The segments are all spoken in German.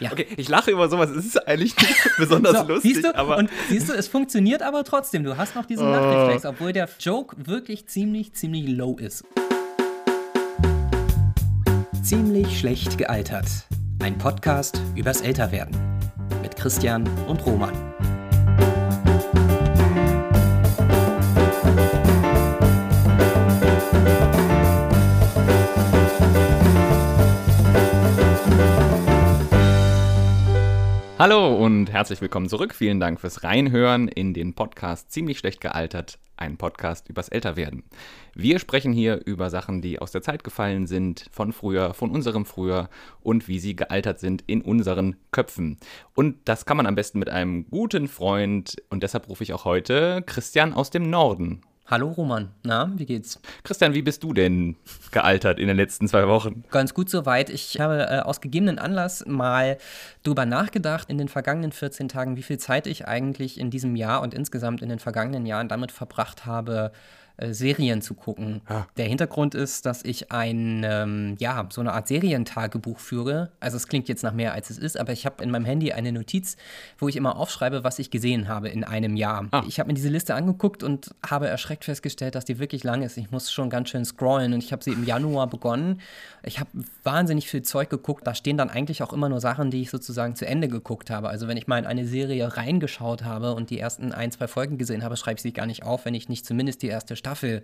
Ja. Okay, ich lache über sowas, es ist eigentlich nicht besonders so, lustig, siehst du? aber. Und siehst du, es funktioniert aber trotzdem. Du hast noch diesen oh. Lachreflex, obwohl der Joke wirklich ziemlich, ziemlich low ist. Ziemlich schlecht gealtert. Ein Podcast übers Älterwerden. Mit Christian und Roman. Hallo und herzlich willkommen zurück. Vielen Dank fürs Reinhören in den Podcast Ziemlich schlecht gealtert, ein Podcast übers Älterwerden. Wir sprechen hier über Sachen, die aus der Zeit gefallen sind, von früher, von unserem früher und wie sie gealtert sind in unseren Köpfen. Und das kann man am besten mit einem guten Freund und deshalb rufe ich auch heute Christian aus dem Norden Hallo Roman, na, wie geht's? Christian, wie bist du denn gealtert in den letzten zwei Wochen? Ganz gut soweit. Ich habe äh, aus gegebenen Anlass mal drüber nachgedacht in den vergangenen 14 Tagen, wie viel Zeit ich eigentlich in diesem Jahr und insgesamt in den vergangenen Jahren damit verbracht habe, äh, Serien zu gucken. Ja. Der Hintergrund ist, dass ich ein, ähm, ja, so eine Art Serientagebuch führe. Also es klingt jetzt nach mehr, als es ist, aber ich habe in meinem Handy eine Notiz, wo ich immer aufschreibe, was ich gesehen habe in einem Jahr. Ah. Ich habe mir diese Liste angeguckt und habe erschreckt festgestellt, dass die wirklich lang ist. Ich muss schon ganz schön scrollen und ich habe sie im Januar begonnen. Ich habe wahnsinnig viel Zeug geguckt. Da stehen dann eigentlich auch immer nur Sachen, die ich sozusagen zu Ende geguckt habe. Also wenn ich mal in eine Serie reingeschaut habe und die ersten ein, zwei Folgen gesehen habe, schreibe ich sie gar nicht auf, wenn ich nicht zumindest die erste Staffel Staffel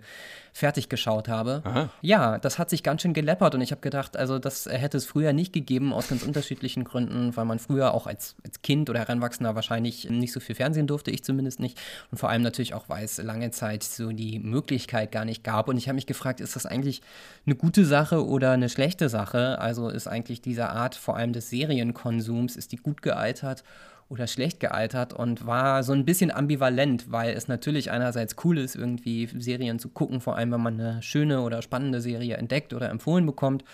fertig geschaut habe. Aha. Ja, das hat sich ganz schön geleppert und ich habe gedacht, also das hätte es früher nicht gegeben, aus ganz unterschiedlichen Gründen, weil man früher auch als, als Kind oder Heranwachsender wahrscheinlich nicht so viel Fernsehen durfte, ich zumindest nicht. Und vor allem natürlich auch, weil es lange Zeit so die Möglichkeit gar nicht gab. Und ich habe mich gefragt, ist das eigentlich eine gute Sache oder eine schlechte Sache? Also ist eigentlich diese Art vor allem des Serienkonsums, ist die gut gealtert? Oder schlecht gealtert und war so ein bisschen ambivalent, weil es natürlich einerseits cool ist, irgendwie Serien zu gucken, vor allem wenn man eine schöne oder spannende Serie entdeckt oder empfohlen bekommt.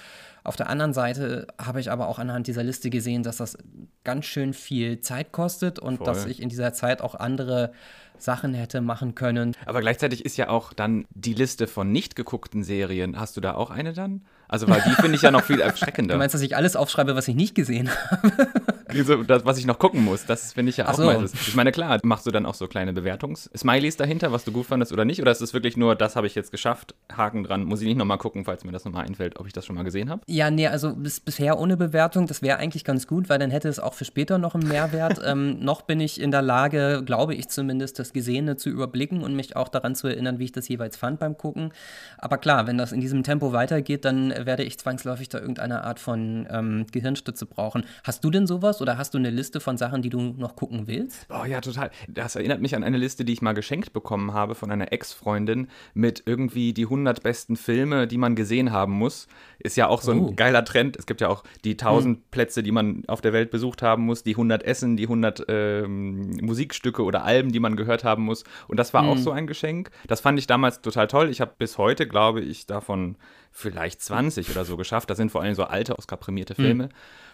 Auf der anderen Seite habe ich aber auch anhand dieser Liste gesehen, dass das ganz schön viel Zeit kostet und Voll. dass ich in dieser Zeit auch andere Sachen hätte machen können. Aber gleichzeitig ist ja auch dann die Liste von nicht geguckten Serien. Hast du da auch eine dann? Also, weil die finde ich ja noch viel erschreckender. Du meinst, dass ich alles aufschreibe, was ich nicht gesehen habe? Also, das, was ich noch gucken muss, das finde ich ja auch so. meistens. Ich meine, klar, machst du dann auch so kleine Bewertungs-Smileys dahinter, was du gut fandest oder nicht? Oder ist es wirklich nur, das habe ich jetzt geschafft, Haken dran, muss ich nicht nochmal gucken, falls mir das nochmal einfällt, ob ich das schon mal gesehen habe? Ja, nee, also bis, bisher ohne Bewertung, das wäre eigentlich ganz gut, weil dann hätte es auch für später noch einen Mehrwert. ähm, noch bin ich in der Lage, glaube ich zumindest, das Gesehene zu überblicken und mich auch daran zu erinnern, wie ich das jeweils fand beim Gucken. Aber klar, wenn das in diesem Tempo weitergeht, dann werde ich zwangsläufig da irgendeine Art von ähm, Gehirnstütze brauchen. Hast du denn sowas oder hast du eine Liste von Sachen, die du noch gucken willst? Oh ja, total. Das erinnert mich an eine Liste, die ich mal geschenkt bekommen habe von einer Ex-Freundin mit irgendwie die 100 besten Filme, die man gesehen haben muss. Ist ja auch so ein oh. geiler Trend. Es gibt ja auch die 1000 hm. Plätze, die man auf der Welt besucht haben muss, die 100 Essen, die 100 ähm, Musikstücke oder Alben, die man gehört haben muss. Und das war hm. auch so ein Geschenk. Das fand ich damals total toll. Ich habe bis heute, glaube ich, davon vielleicht 20 oder so geschafft. Das sind vor allem so alte, Oscar-prämierte Filme. Mhm.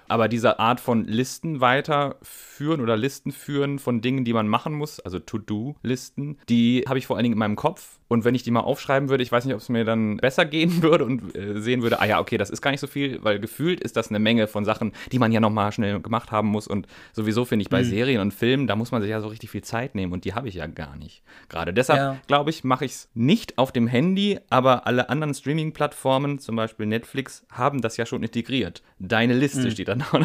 Aber diese Art von Listen weiterführen oder Listen führen von Dingen, die man machen muss, also To-Do-Listen, die habe ich vor allen Dingen in meinem Kopf und wenn ich die mal aufschreiben würde, ich weiß nicht, ob es mir dann besser gehen würde und äh, sehen würde, ah ja, okay, das ist gar nicht so viel, weil gefühlt ist das eine Menge von Sachen, die man ja nochmal schnell gemacht haben muss. Und sowieso finde ich bei mhm. Serien und Filmen, da muss man sich ja so richtig viel Zeit nehmen und die habe ich ja gar nicht. Gerade deshalb, ja. glaube ich, mache ich es nicht auf dem Handy, aber alle anderen Streaming-Plattformen, zum Beispiel Netflix, haben das ja schon integriert. Deine Liste mhm. steht dann da.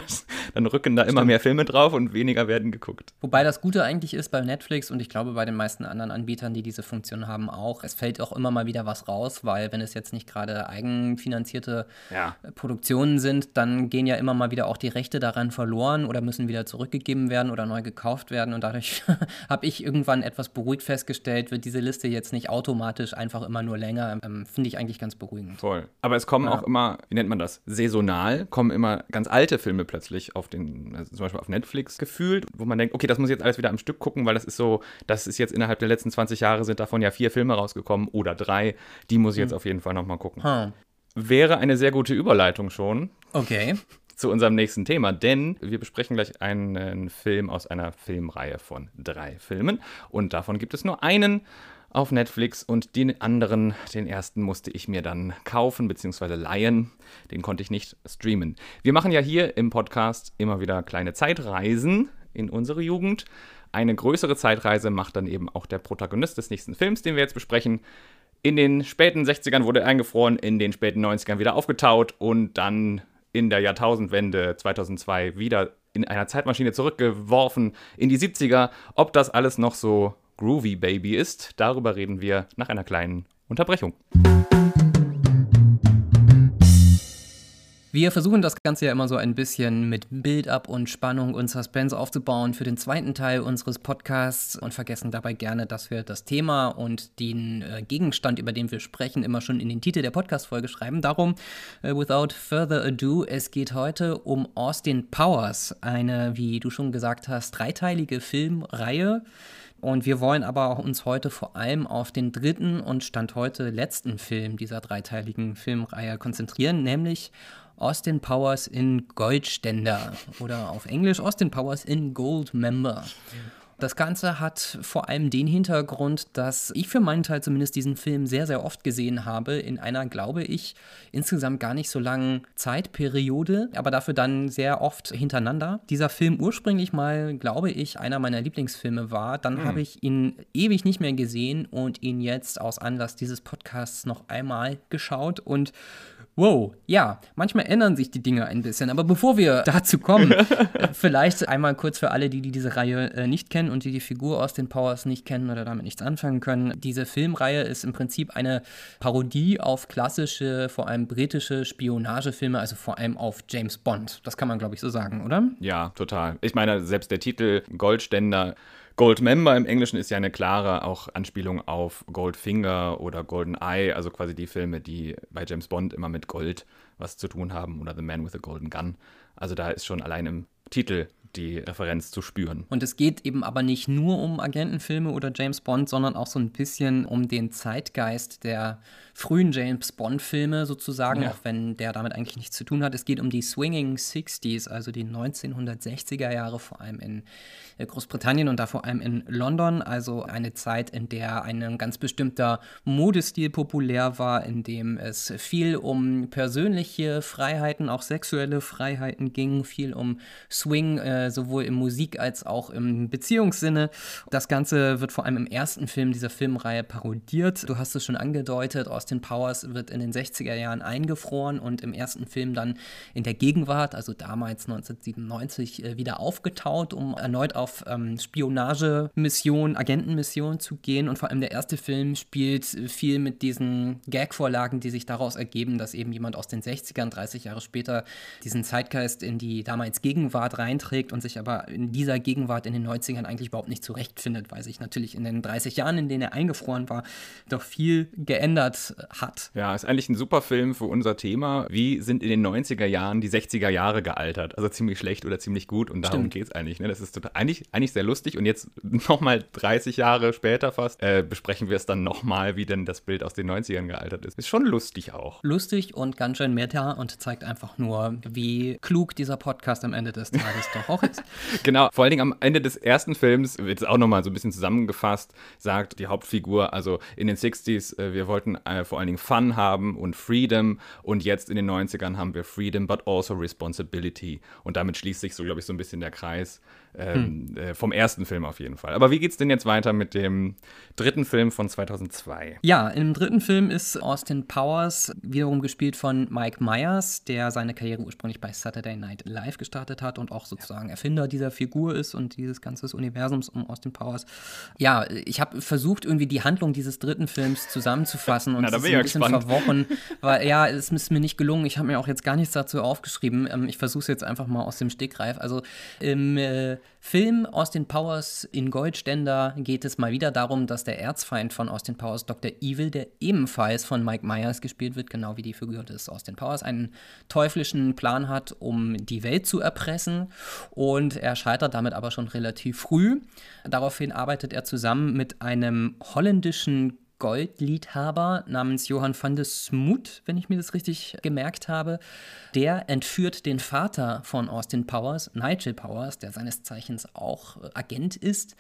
Dann rücken da Stimmt. immer mehr Filme drauf und weniger werden geguckt. Wobei das Gute eigentlich ist bei Netflix und ich glaube bei den meisten anderen Anbietern, die diese Funktion haben, auch auch. Es fällt auch immer mal wieder was raus, weil wenn es jetzt nicht gerade eigenfinanzierte ja. Produktionen sind, dann gehen ja immer mal wieder auch die Rechte daran verloren oder müssen wieder zurückgegeben werden oder neu gekauft werden. Und dadurch habe ich irgendwann etwas beruhigt festgestellt, wird diese Liste jetzt nicht automatisch einfach immer nur länger. Ähm, Finde ich eigentlich ganz beruhigend. Voll. Aber es kommen ja. auch immer, wie nennt man das? Saisonal kommen immer ganz alte Filme plötzlich auf den, also zum Beispiel auf Netflix gefühlt, wo man denkt, okay, das muss ich jetzt alles wieder am Stück gucken, weil das ist so, das ist jetzt innerhalb der letzten 20 Jahre sind davon ja vier Filme raus rausgekommen oder drei. Die muss ich jetzt hm. auf jeden Fall nochmal gucken. Huh. Wäre eine sehr gute Überleitung schon. Okay. Zu unserem nächsten Thema, denn wir besprechen gleich einen Film aus einer Filmreihe von drei Filmen und davon gibt es nur einen auf Netflix und den anderen, den ersten musste ich mir dann kaufen bzw. leihen. Den konnte ich nicht streamen. Wir machen ja hier im Podcast immer wieder kleine Zeitreisen in unsere Jugend. Eine größere Zeitreise macht dann eben auch der Protagonist des nächsten Films, den wir jetzt besprechen. In den späten 60ern wurde er eingefroren, in den späten 90ern wieder aufgetaut und dann in der Jahrtausendwende 2002 wieder in einer Zeitmaschine zurückgeworfen in die 70er. Ob das alles noch so groovy Baby ist, darüber reden wir nach einer kleinen Unterbrechung. Wir versuchen das Ganze ja immer so ein bisschen mit Build-up und Spannung und Suspense aufzubauen für den zweiten Teil unseres Podcasts und vergessen dabei gerne, dass wir das Thema und den äh, Gegenstand, über den wir sprechen, immer schon in den Titel der Podcast-Folge schreiben. Darum, äh, without further ado, es geht heute um Austin Powers, eine, wie du schon gesagt hast, dreiteilige Filmreihe. Und wir wollen aber uns heute vor allem auf den dritten und Stand heute letzten Film dieser dreiteiligen Filmreihe konzentrieren, nämlich Austin Powers in Goldständer oder auf Englisch Austin Powers in Gold Member. Das Ganze hat vor allem den Hintergrund, dass ich für meinen Teil zumindest diesen Film sehr, sehr oft gesehen habe, in einer, glaube ich, insgesamt gar nicht so langen Zeitperiode, aber dafür dann sehr oft hintereinander. Dieser Film ursprünglich mal, glaube ich, einer meiner Lieblingsfilme war. Dann mhm. habe ich ihn ewig nicht mehr gesehen und ihn jetzt aus Anlass dieses Podcasts noch einmal geschaut und Wow, ja, manchmal ändern sich die Dinge ein bisschen. Aber bevor wir dazu kommen, äh, vielleicht einmal kurz für alle, die, die diese Reihe äh, nicht kennen und die die Figur aus den Powers nicht kennen oder damit nichts anfangen können. Diese Filmreihe ist im Prinzip eine Parodie auf klassische, vor allem britische Spionagefilme, also vor allem auf James Bond. Das kann man, glaube ich, so sagen, oder? Ja, total. Ich meine, selbst der Titel Goldständer Gold Member im Englischen ist ja eine klare auch Anspielung auf Goldfinger oder Golden Eye, also quasi die Filme, die bei James Bond immer mit Gold was zu tun haben oder The Man with a Golden Gun. Also da ist schon allein im Titel die Referenz zu spüren. Und es geht eben aber nicht nur um Agentenfilme oder James Bond, sondern auch so ein bisschen um den Zeitgeist der frühen James Bond-Filme sozusagen, ja. auch wenn der damit eigentlich nichts zu tun hat. Es geht um die Swinging 60s, also die 1960er Jahre, vor allem in äh, Großbritannien und da vor allem in London. Also eine Zeit, in der ein ganz bestimmter Modestil populär war, in dem es viel um persönliche Freiheiten, auch sexuelle Freiheiten ging, viel um Swing, äh, sowohl im Musik- als auch im Beziehungssinne. Das Ganze wird vor allem im ersten Film dieser Filmreihe parodiert. Du hast es schon angedeutet, Austin Powers wird in den 60er Jahren eingefroren und im ersten Film dann in der Gegenwart, also damals 1997, äh, wieder aufgetaut, um erneut auf ähm, Spionagemissionen, Agentenmissionen zu gehen. Und vor allem der erste Film spielt viel mit diesen Gag-Vorlagen, die sich daraus ergeben, dass eben jemand aus den 60ern, 30 Jahre später, diesen Zeitgeist in die damals Gegenwart reinträgt und sich aber in dieser Gegenwart in den 90ern eigentlich überhaupt nicht zurechtfindet, weil sich natürlich in den 30 Jahren, in denen er eingefroren war, doch viel geändert hat. Ja, ist eigentlich ein super Film für unser Thema. Wie sind in den 90er Jahren die 60er Jahre gealtert? Also ziemlich schlecht oder ziemlich gut und darum geht es eigentlich. Ne? Das ist total, eigentlich, eigentlich sehr lustig und jetzt nochmal 30 Jahre später fast äh, besprechen wir es dann nochmal, wie denn das Bild aus den 90ern gealtert ist. Ist schon lustig auch. Lustig und ganz schön meta und zeigt einfach nur, wie klug dieser Podcast am Ende des Tages doch auch ist. genau, vor allen Dingen am Ende des ersten Films wird es auch nochmal so ein bisschen zusammengefasst, sagt die Hauptfigur, also in den 60s, äh, wir wollten äh, vor allen Dingen Fun haben und Freedom. Und jetzt in den 90ern haben wir Freedom, but also Responsibility. Und damit schließt sich so, glaube ich, so ein bisschen der Kreis ähm, hm. äh, vom ersten Film auf jeden Fall. Aber wie geht's denn jetzt weiter mit dem dritten Film von 2002? Ja, im dritten Film ist Austin Powers wiederum gespielt von Mike Myers, der seine Karriere ursprünglich bei Saturday Night Live gestartet hat und auch sozusagen Erfinder dieser Figur ist und dieses ganzen Universums um Austin Powers. Ja, ich habe versucht, irgendwie die Handlung dieses dritten Films zusammenzufassen und Na, es ist ein bisschen gespannt. verworren, weil ja, es ist mir nicht gelungen. Ich habe mir auch jetzt gar nichts dazu aufgeschrieben. Ähm, ich versuche es jetzt einfach mal aus dem Stegreif. Also im äh, Film Austin Powers in Goldständer geht es mal wieder darum, dass der Erzfeind von Austin Powers, Dr. Evil, der ebenfalls von Mike Myers gespielt wird, genau wie die Figur des Austin Powers, einen teuflischen Plan hat, um die Welt zu erpressen. Und er scheitert damit aber schon relativ früh. Daraufhin arbeitet er zusammen mit einem holländischen Goldliedhaber namens Johann van de Smoot, wenn ich mir das richtig gemerkt habe. Der entführt den Vater von Austin Powers, Nigel Powers, der seines Zeichens auch Agent ist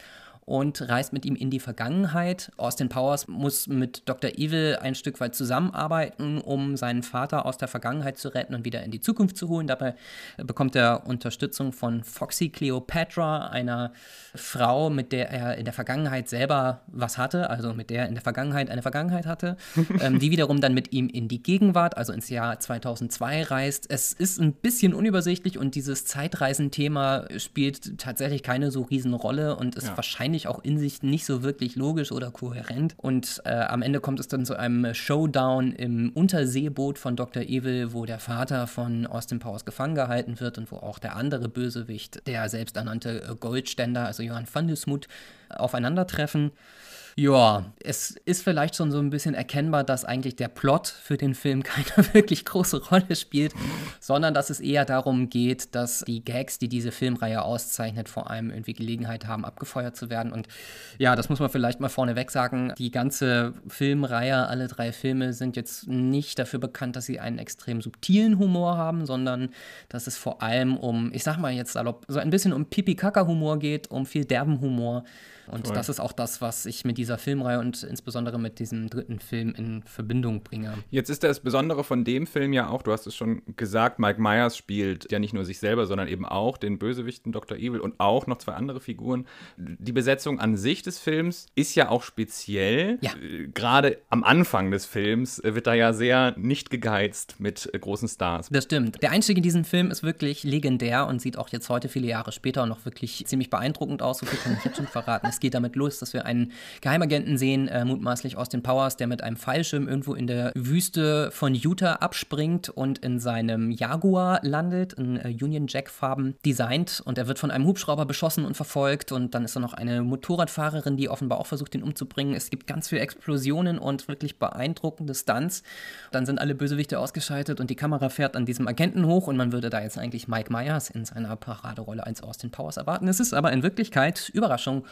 und reist mit ihm in die Vergangenheit. Austin Powers muss mit Dr. Evil ein Stück weit zusammenarbeiten, um seinen Vater aus der Vergangenheit zu retten und wieder in die Zukunft zu holen. Dabei bekommt er Unterstützung von Foxy Cleopatra, einer Frau, mit der er in der Vergangenheit selber was hatte, also mit der er in der Vergangenheit eine Vergangenheit hatte, ähm, die wiederum dann mit ihm in die Gegenwart, also ins Jahr 2002 reist. Es ist ein bisschen unübersichtlich und dieses Zeitreisenthema spielt tatsächlich keine so riesen Rolle und ist ja. wahrscheinlich wahrscheinlich auch in sich nicht so wirklich logisch oder kohärent. Und äh, am Ende kommt es dann zu einem Showdown im Unterseeboot von Dr. Evil, wo der Vater von Austin Powers gefangen gehalten wird und wo auch der andere Bösewicht, der selbsternannte Goldständer, also Johann van Smoot, aufeinandertreffen. Ja, es ist vielleicht schon so ein bisschen erkennbar, dass eigentlich der Plot für den Film keine wirklich große Rolle spielt, sondern dass es eher darum geht, dass die Gags, die diese Filmreihe auszeichnet, vor allem irgendwie Gelegenheit haben, abgefeuert zu werden. Und ja, das muss man vielleicht mal vorneweg sagen. Die ganze Filmreihe, alle drei Filme sind jetzt nicht dafür bekannt, dass sie einen extrem subtilen Humor haben, sondern dass es vor allem um, ich sag mal jetzt salopp, so ein bisschen um Pipi-Kaka-Humor geht, um viel derben Humor. Und Voll. das ist auch das, was ich mit dieser Filmreihe und insbesondere mit diesem dritten Film in Verbindung bringe. Jetzt ist das Besondere von dem Film ja auch, du hast es schon gesagt, Mike Myers spielt ja nicht nur sich selber, sondern eben auch den Bösewichten Dr. Evil und auch noch zwei andere Figuren. Die Besetzung an sich des Films ist ja auch speziell. Ja. Äh, gerade am Anfang des Films wird da ja sehr nicht gegeizt mit äh, großen Stars. Das stimmt. Der Einstieg in diesen Film ist wirklich legendär und sieht auch jetzt heute, viele Jahre später, noch wirklich ziemlich beeindruckend aus. So viel kann ich jetzt schon verraten. Es geht damit los, dass wir einen Geheimagenten sehen, äh, mutmaßlich Austin Powers, der mit einem Fallschirm irgendwo in der Wüste von Utah abspringt und in seinem Jaguar landet, in äh, Union Jack-Farben designt. Und er wird von einem Hubschrauber beschossen und verfolgt. Und dann ist da noch eine Motorradfahrerin, die offenbar auch versucht, ihn umzubringen. Es gibt ganz viele Explosionen und wirklich beeindruckende Stunts. Dann sind alle Bösewichte ausgeschaltet und die Kamera fährt an diesem Agenten hoch und man würde da jetzt eigentlich Mike Myers in seiner Paraderolle als Austin Powers erwarten. Es ist aber in Wirklichkeit, Überraschung,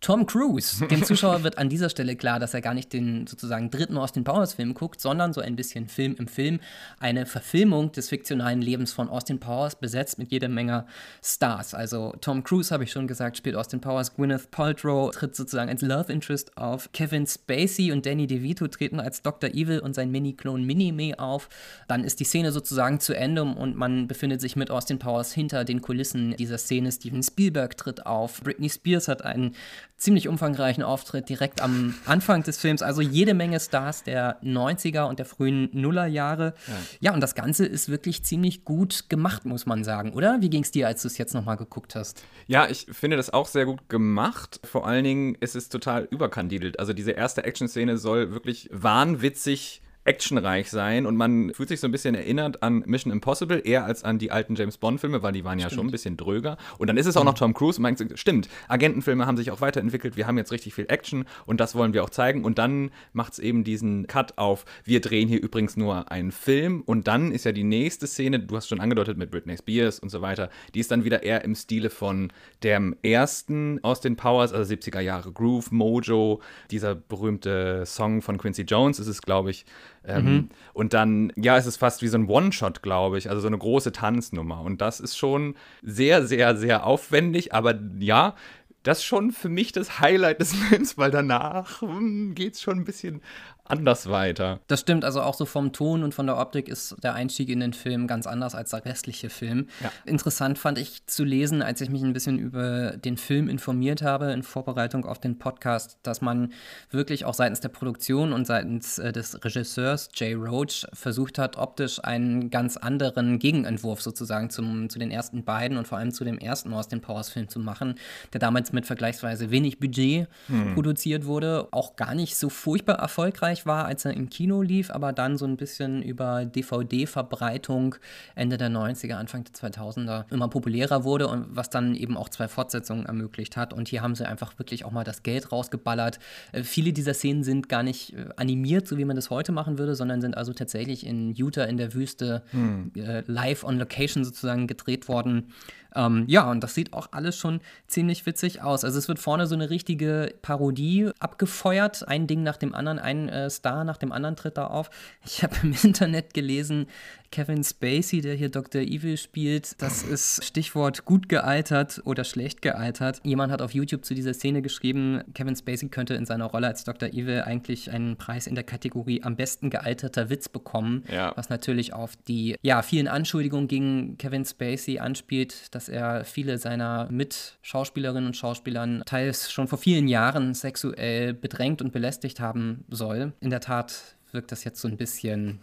Tom Cruise. Dem Zuschauer wird an dieser Stelle klar, dass er gar nicht den sozusagen dritten Austin Powers Film guckt, sondern so ein bisschen Film im Film. Eine Verfilmung des fiktionalen Lebens von Austin Powers, besetzt mit jeder Menge Stars. Also Tom Cruise, habe ich schon gesagt, spielt Austin Powers. Gwyneth Paltrow tritt sozusagen als Love Interest auf. Kevin Spacey und Danny DeVito treten als Dr. Evil und sein Mini-Klon Minnie auf. Dann ist die Szene sozusagen zu Ende und man befindet sich mit Austin Powers hinter den Kulissen dieser Szene. Steven Spielberg tritt auf. Britney Spears hat einen ziemlich umfangreichen Auftritt direkt am Anfang des Films. Also jede Menge Stars der 90er und der frühen Nullerjahre. Ja. ja, und das Ganze ist wirklich ziemlich gut gemacht, muss man sagen, oder? Wie ging es dir, als du es jetzt nochmal geguckt hast? Ja, ich finde das auch sehr gut gemacht. Vor allen Dingen ist es total überkandidelt. Also diese erste Action-Szene soll wirklich wahnwitzig actionreich sein und man fühlt sich so ein bisschen erinnert an Mission Impossible, eher als an die alten James Bond-Filme, weil die waren ja schon ein bisschen dröger. Und dann ist es auch noch Tom Cruise und man denkt, stimmt, Agentenfilme haben sich auch weiterentwickelt, wir haben jetzt richtig viel Action und das wollen wir auch zeigen. Und dann macht es eben diesen Cut auf, wir drehen hier übrigens nur einen Film und dann ist ja die nächste Szene, du hast schon angedeutet mit Britney Spears und so weiter, die ist dann wieder eher im Stile von dem ersten aus den Powers, also 70er Jahre Groove, Mojo, dieser berühmte Song von Quincy Jones ist es, glaube ich, ähm, mhm. Und dann, ja, es ist fast wie so ein One-Shot, glaube ich, also so eine große Tanznummer. Und das ist schon sehr, sehr, sehr aufwendig, aber ja, das ist schon für mich das Highlight des Films, weil danach hm, geht es schon ein bisschen anders weiter. Das stimmt, also auch so vom Ton und von der Optik ist der Einstieg in den Film ganz anders als der restliche Film. Ja. Interessant fand ich zu lesen, als ich mich ein bisschen über den Film informiert habe in Vorbereitung auf den Podcast, dass man wirklich auch seitens der Produktion und seitens äh, des Regisseurs Jay Roach versucht hat, optisch einen ganz anderen Gegenentwurf sozusagen zum, zu den ersten beiden und vor allem zu dem ersten aus dem Powers-Film zu machen, der damals mit vergleichsweise wenig Budget hm. produziert wurde, auch gar nicht so furchtbar erfolgreich erfolgreich war, als er im Kino lief, aber dann so ein bisschen über DVD-Verbreitung Ende der 90er, Anfang der 2000er immer populärer wurde und was dann eben auch zwei Fortsetzungen ermöglicht hat. Und hier haben sie einfach wirklich auch mal das Geld rausgeballert. Äh, viele dieser Szenen sind gar nicht äh, animiert, so wie man das heute machen würde, sondern sind also tatsächlich in Utah in der Wüste hm. äh, live on location sozusagen gedreht worden. Ähm, ja, und das sieht auch alles schon ziemlich witzig aus. Also es wird vorne so eine richtige Parodie abgefeuert, ein Ding nach dem anderen. Ein äh, äh, Star nach dem anderen tritt da auf. Ich habe im Internet gelesen, Kevin Spacey, der hier Dr. Evil spielt, das ist Stichwort gut gealtert oder schlecht gealtert. Jemand hat auf YouTube zu dieser Szene geschrieben, Kevin Spacey könnte in seiner Rolle als Dr. Evil eigentlich einen Preis in der Kategorie am besten gealterter Witz bekommen, ja. was natürlich auf die ja, vielen Anschuldigungen gegen Kevin Spacey anspielt, dass er viele seiner Mitschauspielerinnen und Schauspielern teils schon vor vielen Jahren sexuell bedrängt und belästigt haben soll. In der Tat wirkt das jetzt so ein bisschen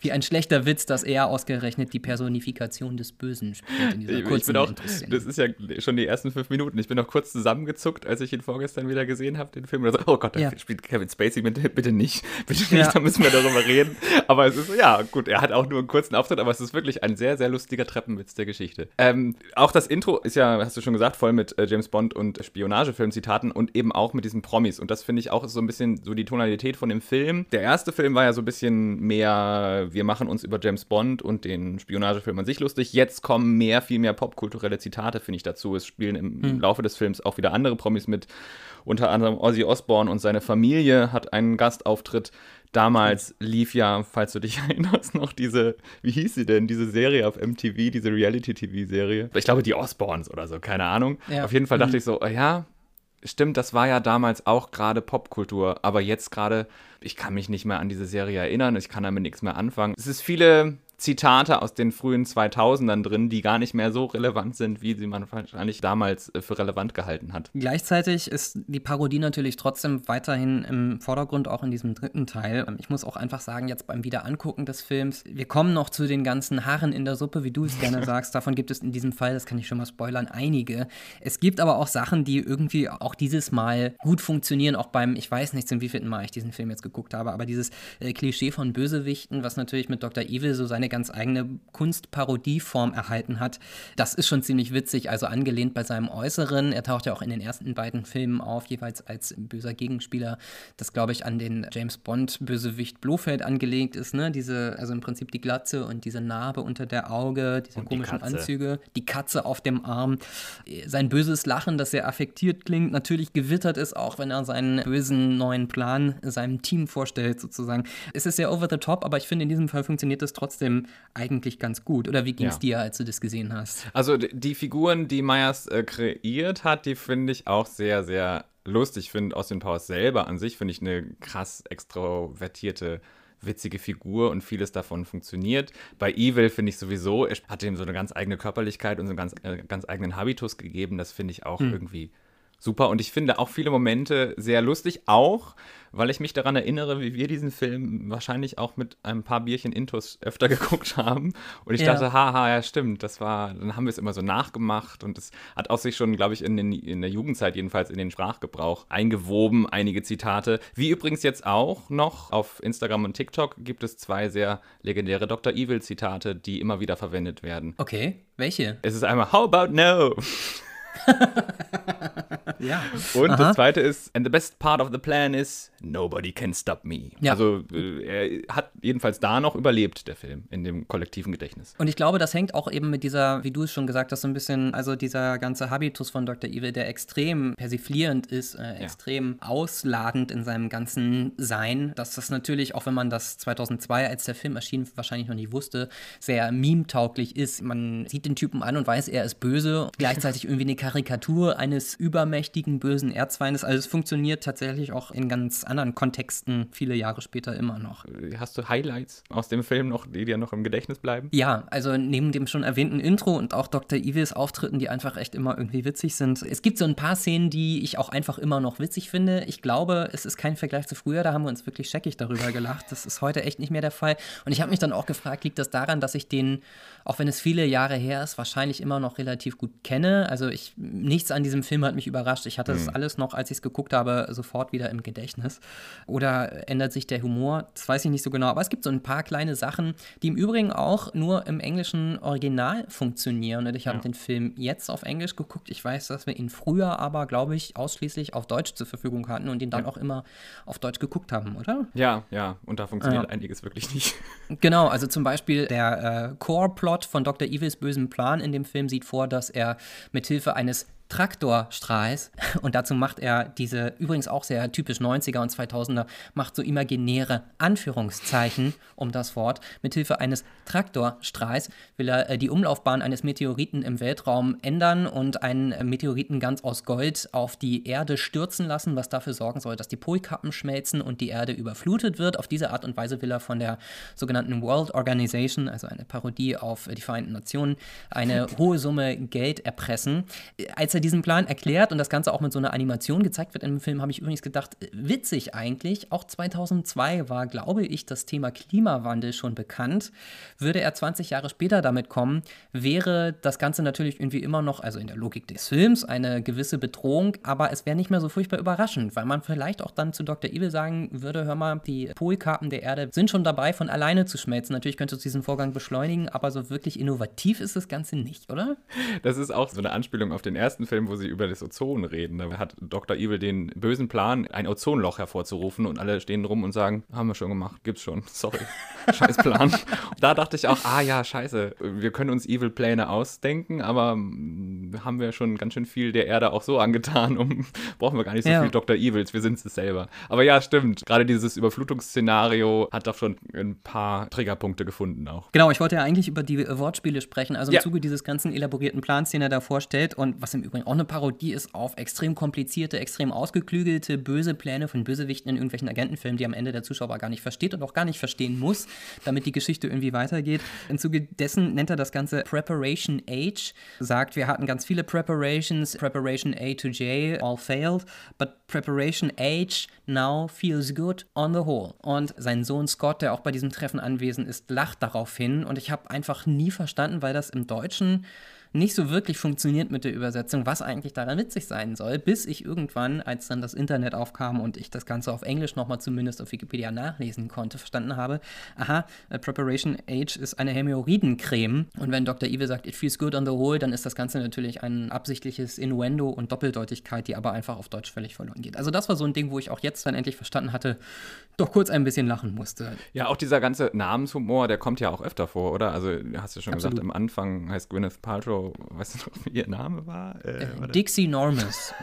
wie ein schlechter Witz, dass er ausgerechnet die Personifikation des Bösen spielt in dieser kurzen ich bin auch, Das ist ja schon die ersten fünf Minuten. Ich bin noch kurz zusammengezuckt, als ich ihn vorgestern wieder gesehen habe, den Film. Und so, oh Gott, da ja. spielt Kevin Spacey, bitte, bitte nicht. Bitte nicht, ja. da müssen wir darüber reden. Aber es ist, ja, gut, er hat auch nur einen kurzen Auftritt, aber es ist wirklich ein sehr, sehr lustiger Treppenwitz der Geschichte. Ähm, auch das Intro ist ja, hast du schon gesagt, voll mit äh, James Bond und Spionagefilm-Zitaten und eben auch mit diesen Promis. Und das finde ich auch so ein bisschen so die Tonalität von dem Film. Der erste erste Film war ja so ein bisschen mehr, wir machen uns über James Bond und den Spionagefilm an sich lustig. Jetzt kommen mehr, viel mehr popkulturelle Zitate, finde ich, dazu. Es spielen im hm. Laufe des Films auch wieder andere Promis mit. Unter anderem Ozzy Osbourne und seine Familie hat einen Gastauftritt. Damals lief ja, falls du dich erinnerst, noch diese, wie hieß sie denn, diese Serie auf MTV, diese Reality-TV-Serie. Ich glaube, die Osbournes oder so, keine Ahnung. Ja. Auf jeden Fall dachte mhm. ich so, oh ja, stimmt, das war ja damals auch gerade Popkultur, aber jetzt gerade, ich kann mich nicht mehr an diese Serie erinnern, ich kann damit nichts mehr anfangen. Es ist viele Zitate aus den frühen 2000ern drin, die gar nicht mehr so relevant sind, wie sie man wahrscheinlich damals äh, für relevant gehalten hat. Gleichzeitig ist die Parodie natürlich trotzdem weiterhin im Vordergrund, auch in diesem dritten Teil. Ähm, ich muss auch einfach sagen, jetzt beim Wiederangucken des Films, wir kommen noch zu den ganzen Haaren in der Suppe, wie du es gerne sagst. Davon gibt es in diesem Fall, das kann ich schon mal spoilern, einige. Es gibt aber auch Sachen, die irgendwie auch dieses Mal gut funktionieren, auch beim, ich weiß nicht, zum wievielten Mal ich diesen Film jetzt geguckt habe, aber dieses äh, Klischee von Bösewichten, was natürlich mit Dr. Evil so seine ganz eigene Kunstparodieform erhalten hat. Das ist schon ziemlich witzig, also angelehnt bei seinem Äußeren. Er taucht ja auch in den ersten beiden Filmen auf, jeweils als böser Gegenspieler, das glaube ich an den James Bond Bösewicht Blofeld angelegt ist, ne? Diese, also im Prinzip die Glatze und diese Narbe unter der Auge, diese und komischen die Anzüge, die Katze auf dem Arm, sein böses Lachen, das sehr affektiert klingt, natürlich gewittert ist, auch wenn er seinen bösen neuen Plan seinem Team vorstellt, sozusagen. Es ist sehr over the top, aber ich finde, in diesem Fall funktioniert es trotzdem eigentlich ganz gut. Oder wie ging es ja. dir, als du das gesehen hast? Also die Figuren, die Myers äh, kreiert hat, die finde ich auch sehr, sehr lustig. Ich finde Austin Powers selber an sich, finde ich eine krass extrovertierte witzige Figur und vieles davon funktioniert. Bei Evil finde ich sowieso, er hat ihm so eine ganz eigene Körperlichkeit und so einen ganz, äh, ganz eigenen Habitus gegeben. Das finde ich auch hm. irgendwie super. Und ich finde auch viele Momente sehr lustig, auch weil ich mich daran erinnere, wie wir diesen Film wahrscheinlich auch mit ein paar Bierchen Intus öfter geguckt haben. Und ich ja. dachte, haha, ja, stimmt, das war, dann haben wir es immer so nachgemacht und es hat auch sich schon, glaube ich, in, den, in der Jugendzeit jedenfalls in den Sprachgebrauch eingewoben, einige Zitate. Wie übrigens jetzt auch noch auf Instagram und TikTok gibt es zwei sehr legendäre Dr. Evil-Zitate, die immer wieder verwendet werden. Okay, welche? Es ist einmal, how about no? ja. Und Aha. das zweite ist, and the best part of the plan is, nobody can stop me. Ja. Also äh, er hat jedenfalls da noch überlebt, der Film, in dem kollektiven Gedächtnis. Und ich glaube, das hängt auch eben mit dieser, wie du es schon gesagt hast, so ein bisschen, also dieser ganze Habitus von Dr. Evil, der extrem persiflierend ist, äh, ja. extrem ausladend in seinem ganzen Sein, dass das natürlich, auch wenn man das 2002, als der Film erschien, wahrscheinlich noch nie wusste, sehr meme-tauglich ist. Man sieht den Typen an und weiß, er ist böse, gleichzeitig irgendwie eine Karikatur eines übermächtigen, bösen Erzfeindes. Also es funktioniert tatsächlich auch in ganz anderen Kontexten viele Jahre später immer noch. Hast du Highlights aus dem Film noch, die dir noch im Gedächtnis bleiben? Ja, also neben dem schon erwähnten Intro und auch Dr. Evils Auftritten, die einfach echt immer irgendwie witzig sind. Es gibt so ein paar Szenen, die ich auch einfach immer noch witzig finde. Ich glaube, es ist kein Vergleich zu früher, da haben wir uns wirklich scheckig darüber gelacht. Das ist heute echt nicht mehr der Fall. Und ich habe mich dann auch gefragt, liegt das daran, dass ich den, auch wenn es viele Jahre her ist, wahrscheinlich immer noch relativ gut kenne? Also ich nichts an diesem Film hat mich überrascht. Ich hatte mhm. das alles noch, als ich es geguckt habe, sofort wieder im Gedächtnis. Oder ändert sich der Humor? Das weiß ich nicht so genau. Aber es gibt so ein paar kleine Sachen, die im Übrigen auch nur im englischen Original funktionieren. Und ich habe ja. den Film jetzt auf Englisch geguckt. Ich weiß, dass wir ihn früher aber, glaube ich, ausschließlich auf Deutsch zur Verfügung hatten und ihn dann ja. auch immer auf Deutsch geguckt haben, oder? Ja, ja. Und da funktioniert ja. einiges wirklich nicht. Genau, also zum Beispiel der äh, Core-Plot von Dr. Evils bösen Plan in dem Film sieht vor, dass er mithilfe eines Traktorstreis. Und dazu macht er diese, übrigens auch sehr typisch 90er und 2000er, macht so imaginäre Anführungszeichen um das Wort. Mithilfe eines Traktorstreis will er äh, die Umlaufbahn eines Meteoriten im Weltraum ändern und einen Meteoriten ganz aus Gold auf die Erde stürzen lassen, was dafür sorgen soll, dass die Polkappen schmelzen und die Erde überflutet wird. Auf diese Art und Weise will er von der sogenannten World Organization, also eine Parodie auf die Vereinten Nationen, eine hohe Summe Geld erpressen. Als er diesen Plan erklärt und das Ganze auch mit so einer Animation gezeigt wird im Film, habe ich übrigens gedacht, witzig eigentlich. Auch 2002 war, glaube ich, das Thema Klimawandel schon bekannt. Würde er 20 Jahre später damit kommen, wäre das Ganze natürlich irgendwie immer noch, also in der Logik des Films, eine gewisse Bedrohung, aber es wäre nicht mehr so furchtbar überraschend, weil man vielleicht auch dann zu Dr. Evil sagen würde, hör mal, die Polkappen der Erde sind schon dabei, von alleine zu schmelzen. Natürlich könntest du diesen Vorgang beschleunigen, aber so wirklich innovativ ist das Ganze nicht, oder? Das ist auch so eine Anspielung auf den ersten Film, wo sie über das Ozon reden. Da hat Dr. Evil den bösen Plan, ein Ozonloch hervorzurufen und alle stehen rum und sagen, haben wir schon gemacht, gibt's schon, sorry. Scheiß Plan. da dachte ich auch, ah ja, scheiße, wir können uns Evil-Pläne ausdenken, aber hm, haben wir schon ganz schön viel der Erde auch so angetan, um brauchen wir gar nicht so ja. viel Dr. Evils, wir sind es selber. Aber ja, stimmt. Gerade dieses Überflutungsszenario hat doch schon ein paar Triggerpunkte gefunden auch. Genau, ich wollte ja eigentlich über die Wortspiele sprechen, also im ja. Zuge dieses ganzen elaborierten Plans, den er da vorstellt und was im Übrigen auch eine Parodie ist auf extrem komplizierte, extrem ausgeklügelte, böse Pläne von Bösewichten in irgendwelchen Agentenfilmen, die am Ende der Zuschauer gar nicht versteht und auch gar nicht verstehen muss, damit die Geschichte irgendwie weitergeht. Im Zuge dessen nennt er das Ganze Preparation Age, sagt, wir hatten ganz viele Preparations, Preparation A to J, all failed, but Preparation Age now feels good on the whole. Und sein Sohn Scott, der auch bei diesem Treffen anwesend ist, lacht darauf hin und ich habe einfach nie verstanden, weil das im Deutschen nicht so wirklich funktioniert mit der Übersetzung, was eigentlich daran witzig sein soll, bis ich irgendwann, als dann das Internet aufkam und ich das Ganze auf Englisch nochmal zumindest auf Wikipedia nachlesen konnte, verstanden habe, aha, Preparation Age ist eine Hämorrhoidencreme und wenn Dr. Evil sagt, it feels good on the whole, dann ist das Ganze natürlich ein absichtliches Innuendo und Doppeldeutigkeit, die aber einfach auf Deutsch völlig verloren geht. Also das war so ein Ding, wo ich auch jetzt dann endlich verstanden hatte, doch kurz ein bisschen lachen musste. Ja, auch dieser ganze Namenshumor, der kommt ja auch öfter vor, oder? Also hast du schon Absolut. gesagt, am Anfang heißt Gwyneth Paltrow weißt du noch, wie ihr Name war? Äh, äh Dixie Normus.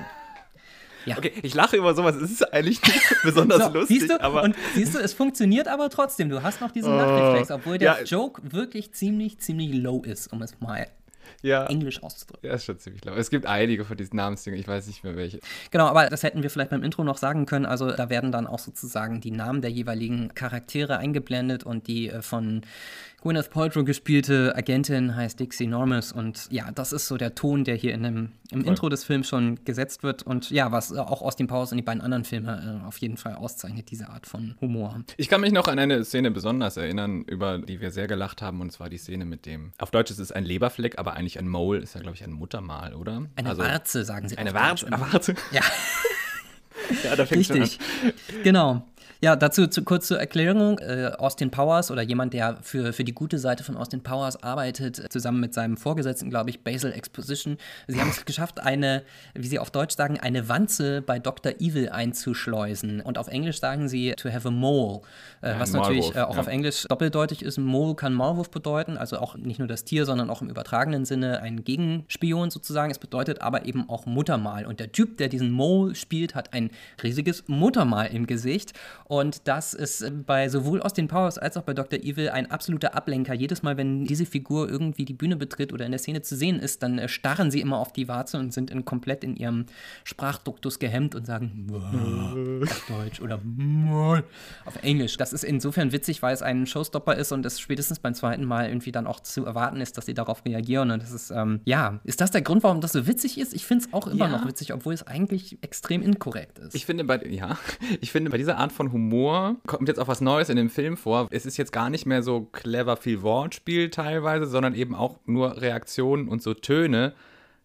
Ja. Okay, ich lache über sowas. Es ist eigentlich nicht besonders so, lustig. Siehst du, aber und siehst du, es funktioniert aber trotzdem. Du hast noch diesen oh, Lachreflex, obwohl der ja. Joke wirklich ziemlich, ziemlich low ist, um es mal ja. Englisch auszudrücken. Ja, ist schon ziemlich low. Es gibt einige von diesen Namensdingen, ich weiß nicht mehr welche. Genau, aber das hätten wir vielleicht beim Intro noch sagen können. Also da werden dann auch sozusagen die Namen der jeweiligen Charaktere eingeblendet und die äh, von Gwyneth Paltrow gespielte Agentin heißt Dixie Normus und ja, das ist so der Ton, der hier in dem, im Voll. Intro des Films schon gesetzt wird und ja, was auch Austin Powers und die beiden anderen Filme äh, auf jeden Fall auszeichnet, diese Art von Humor. Ich kann mich noch an eine Szene besonders erinnern, über die wir sehr gelacht haben und zwar die Szene mit dem, auf Deutsch ist es ein Leberfleck, aber eigentlich ein Mole ist ja, glaube ich, ein Muttermal, oder? Eine also, Warze, sagen sie. Eine Warze, Warze. Ja. ja, da fängt Richtig. Schon an. Genau. Ja, dazu zu, kurz zur Erklärung. Äh, Austin Powers oder jemand, der für, für die gute Seite von Austin Powers arbeitet, zusammen mit seinem Vorgesetzten, glaube ich, Basil Exposition. Sie haben es geschafft, eine, wie sie auf Deutsch sagen, eine Wanze bei Dr. Evil einzuschleusen. Und auf Englisch sagen sie to have a mole, äh, ja, was natürlich äh, auch ja. auf Englisch doppeldeutig ist. Mole kann Maulwurf bedeuten, also auch nicht nur das Tier, sondern auch im übertragenen Sinne ein Gegenspion sozusagen. Es bedeutet aber eben auch Muttermal. Und der Typ, der diesen Mole spielt, hat ein riesiges Muttermal im Gesicht. Und das ist äh, bei sowohl Austin Powers als auch bei Dr. Evil ein absoluter Ablenker. Jedes Mal, wenn diese Figur irgendwie die Bühne betritt oder in der Szene zu sehen ist, dann äh, starren sie immer auf die Warze und sind in, komplett in ihrem Sprachduktus gehemmt und sagen auf Deutsch oder auf Englisch. Das ist insofern witzig, weil es ein Showstopper ist und es spätestens beim zweiten Mal irgendwie dann auch zu erwarten ist, dass sie darauf reagieren. Und das ist, ähm, ja, ist das der Grund, warum das so witzig ist? Ich finde es auch immer ja. noch witzig, obwohl es eigentlich extrem inkorrekt ist. Ich finde bei, ja, ich finde bei dieser Art von Humor kommt jetzt auch was Neues in dem Film vor. Es ist jetzt gar nicht mehr so clever viel Wortspiel teilweise, sondern eben auch nur Reaktionen und so Töne,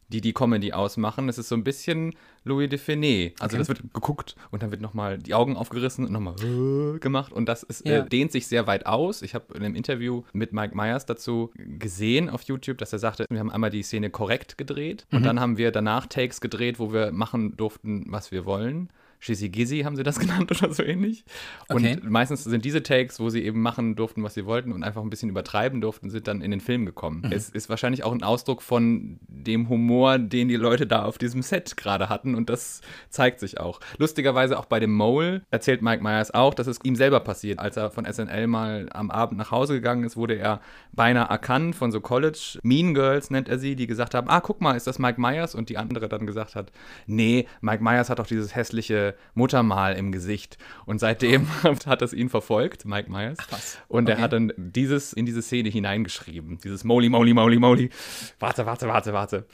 die die Comedy ausmachen. Es ist so ein bisschen Louis de Finet. Also okay. das wird geguckt und dann wird nochmal die Augen aufgerissen und nochmal äh, gemacht und das ist, äh, ja. äh, dehnt sich sehr weit aus. Ich habe in einem Interview mit Mike Myers dazu gesehen auf YouTube, dass er sagte, wir haben einmal die Szene korrekt gedreht mhm. und dann haben wir danach Takes gedreht, wo wir machen durften, was wir wollen. Shizzy Gizzy haben sie das genannt oder so ähnlich. Und okay. meistens sind diese Takes, wo sie eben machen durften, was sie wollten und einfach ein bisschen übertreiben durften, sind dann in den Film gekommen. Mhm. Es ist wahrscheinlich auch ein Ausdruck von dem Humor, den die Leute da auf diesem Set gerade hatten und das zeigt sich auch. Lustigerweise auch bei dem Mole erzählt Mike Myers auch, dass es ihm selber passiert. Als er von SNL mal am Abend nach Hause gegangen ist, wurde er beinahe erkannt von so College Mean Girls nennt er sie, die gesagt haben, ah, guck mal, ist das Mike Myers? Und die andere dann gesagt hat, nee, Mike Myers hat doch dieses hässliche Muttermal im Gesicht. Und seitdem hat das ihn verfolgt, Mike Myers. Ach was. Und okay. er hat dann dieses in diese Szene hineingeschrieben. Dieses Moly, Moly, Moly, Moly. Warte, warte, warte, warte.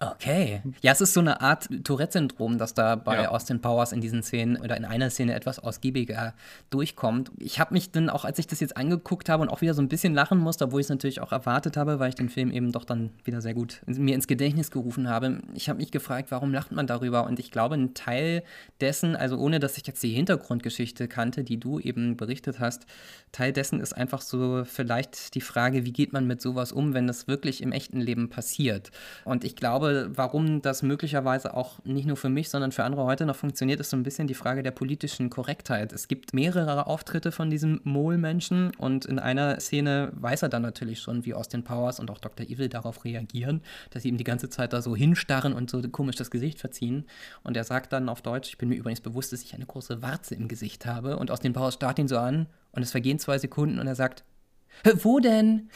Okay. Ja, es ist so eine Art Tourette-Syndrom, das da bei ja. Austin Powers in diesen Szenen oder in einer Szene etwas ausgiebiger durchkommt. Ich habe mich dann auch, als ich das jetzt angeguckt habe und auch wieder so ein bisschen lachen musste, obwohl ich es natürlich auch erwartet habe, weil ich den Film eben doch dann wieder sehr gut mir ins Gedächtnis gerufen habe. Ich habe mich gefragt, warum lacht man darüber? Und ich glaube, ein Teil dessen, also ohne dass ich jetzt die Hintergrundgeschichte kannte, die du eben berichtet hast, Teil dessen ist einfach so vielleicht die Frage, wie geht man mit sowas um, wenn das wirklich im echten Leben passiert? Und ich glaube, glaube, warum das möglicherweise auch nicht nur für mich, sondern für andere heute noch funktioniert, ist so ein bisschen die Frage der politischen Korrektheit. Es gibt mehrere Auftritte von diesem Mole-Menschen und in einer Szene weiß er dann natürlich schon, wie Austin Powers und auch Dr. Evil darauf reagieren, dass sie ihm die ganze Zeit da so hinstarren und so komisch das Gesicht verziehen. Und er sagt dann auf Deutsch, ich bin mir übrigens bewusst, dass ich eine große Warze im Gesicht habe. Und Austin Powers starrt ihn so an und es vergehen zwei Sekunden und er sagt, wo denn?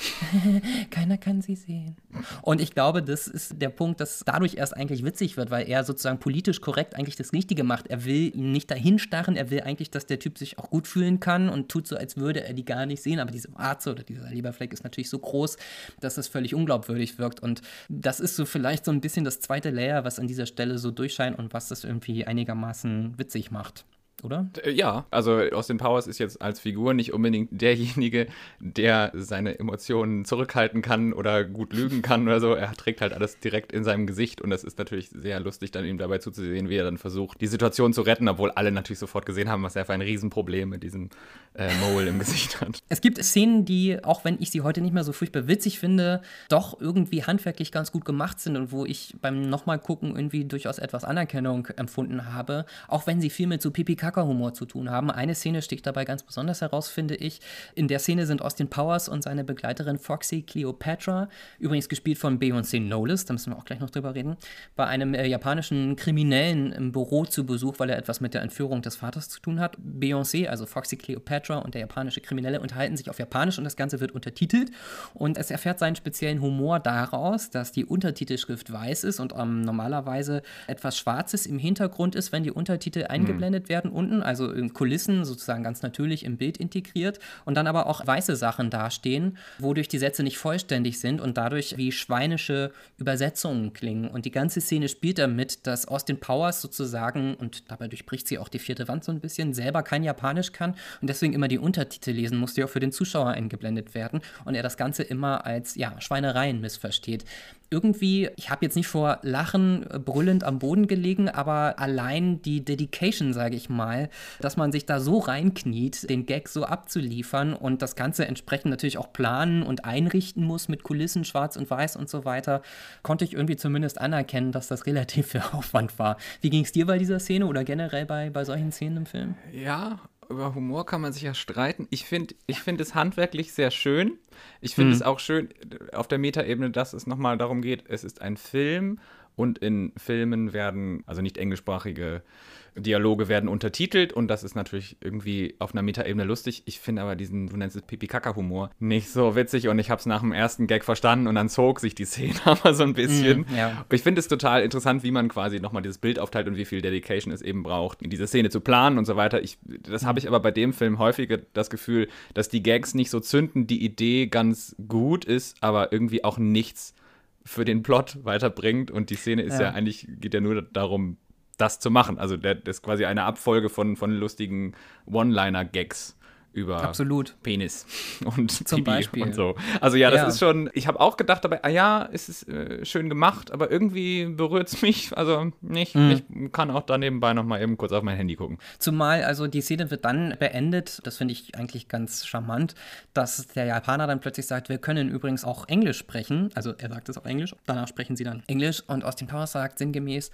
Keiner kann sie sehen. Und ich glaube, das ist der Punkt, dass dadurch erst eigentlich witzig wird, weil er sozusagen politisch korrekt eigentlich das Richtige macht. Er will ihn nicht dahin starren, er will eigentlich, dass der Typ sich auch gut fühlen kann und tut so, als würde er die gar nicht sehen. Aber diese Warze oder dieser Leberfleck ist natürlich so groß, dass es völlig unglaubwürdig wirkt. Und das ist so vielleicht so ein bisschen das zweite Layer, was an dieser Stelle so durchscheint und was das irgendwie einigermaßen witzig macht oder? Äh, ja, also Austin Powers ist jetzt als Figur nicht unbedingt derjenige, der seine Emotionen zurückhalten kann oder gut lügen kann oder so. Er trägt halt alles direkt in seinem Gesicht und das ist natürlich sehr lustig, dann ihm dabei zuzusehen, wie er dann versucht, die Situation zu retten, obwohl alle natürlich sofort gesehen haben, was er für ein Riesenproblem mit diesem äh, Mole im Gesicht hat. Es gibt Szenen, die, auch wenn ich sie heute nicht mehr so furchtbar witzig finde, doch irgendwie handwerklich ganz gut gemacht sind und wo ich beim nochmal gucken irgendwie durchaus etwas Anerkennung empfunden habe, auch wenn sie viel mit so Pipi Kackerhumor zu tun haben. Eine Szene sticht dabei ganz besonders heraus, finde ich. In der Szene sind Austin Powers und seine Begleiterin Foxy Cleopatra, übrigens gespielt von Beyoncé Knowles, da müssen wir auch gleich noch drüber reden, bei einem äh, japanischen Kriminellen im Büro zu Besuch, weil er etwas mit der Entführung des Vaters zu tun hat. Beyoncé, also Foxy Cleopatra und der japanische Kriminelle unterhalten sich auf Japanisch und das Ganze wird untertitelt. Und es erfährt seinen speziellen Humor daraus, dass die Untertitelschrift weiß ist und ähm, normalerweise etwas Schwarzes im Hintergrund ist, wenn die Untertitel eingeblendet mhm. werden unten, also Kulissen sozusagen ganz natürlich im Bild integriert und dann aber auch weiße Sachen dastehen, wodurch die Sätze nicht vollständig sind und dadurch wie schweinische Übersetzungen klingen. Und die ganze Szene spielt damit, dass Austin Powers sozusagen, und dabei durchbricht sie auch die vierte Wand so ein bisschen, selber kein Japanisch kann und deswegen immer die Untertitel lesen muss, die auch für den Zuschauer eingeblendet werden und er das Ganze immer als ja, Schweinereien missversteht irgendwie, ich habe jetzt nicht vor Lachen äh, brüllend am Boden gelegen, aber allein die Dedication, sage ich mal, dass man sich da so reinkniet, den Gag so abzuliefern und das Ganze entsprechend natürlich auch planen und einrichten muss mit Kulissen schwarz und weiß und so weiter, konnte ich irgendwie zumindest anerkennen, dass das relativ viel Aufwand war. Wie ging es dir bei dieser Szene oder generell bei, bei solchen Szenen im Film? Ja, über Humor kann man sich ja streiten. Ich finde ich find es handwerklich sehr schön. Ich finde hm. es auch schön auf der Metaebene, dass es nochmal darum geht, es ist ein Film und in Filmen werden, also nicht englischsprachige Dialoge werden untertitelt und das ist natürlich irgendwie auf einer Metaebene lustig. Ich finde aber diesen, du nennst es Pipi-Kaka-Humor, nicht so witzig und ich habe es nach dem ersten Gag verstanden und dann zog sich die Szene aber so ein bisschen. Mm, ja. Ich finde es total interessant, wie man quasi nochmal dieses Bild aufteilt und wie viel Dedication es eben braucht, in diese Szene zu planen und so weiter. Ich, das habe ich aber bei dem Film häufiger das Gefühl, dass die Gags nicht so zünden, die Idee ganz gut ist, aber irgendwie auch nichts für den Plot weiterbringt und die Szene ist ja, ja eigentlich, geht ja nur darum, das zu machen. Also der, das ist quasi eine Abfolge von, von lustigen One-Liner-Gags über Absolut. Penis und Zum Pipi Beispiel. und so. Also ja, das ja. ist schon, ich habe auch gedacht dabei, ah ja, es ist äh, schön gemacht, aber irgendwie berührt es mich, also nicht, mhm. ich kann auch da nebenbei noch mal eben kurz auf mein Handy gucken. Zumal, also die Szene wird dann beendet, das finde ich eigentlich ganz charmant, dass der Japaner dann plötzlich sagt, wir können übrigens auch Englisch sprechen, also er sagt es auf Englisch, danach sprechen sie dann Englisch und Austin Powers sagt sinngemäß,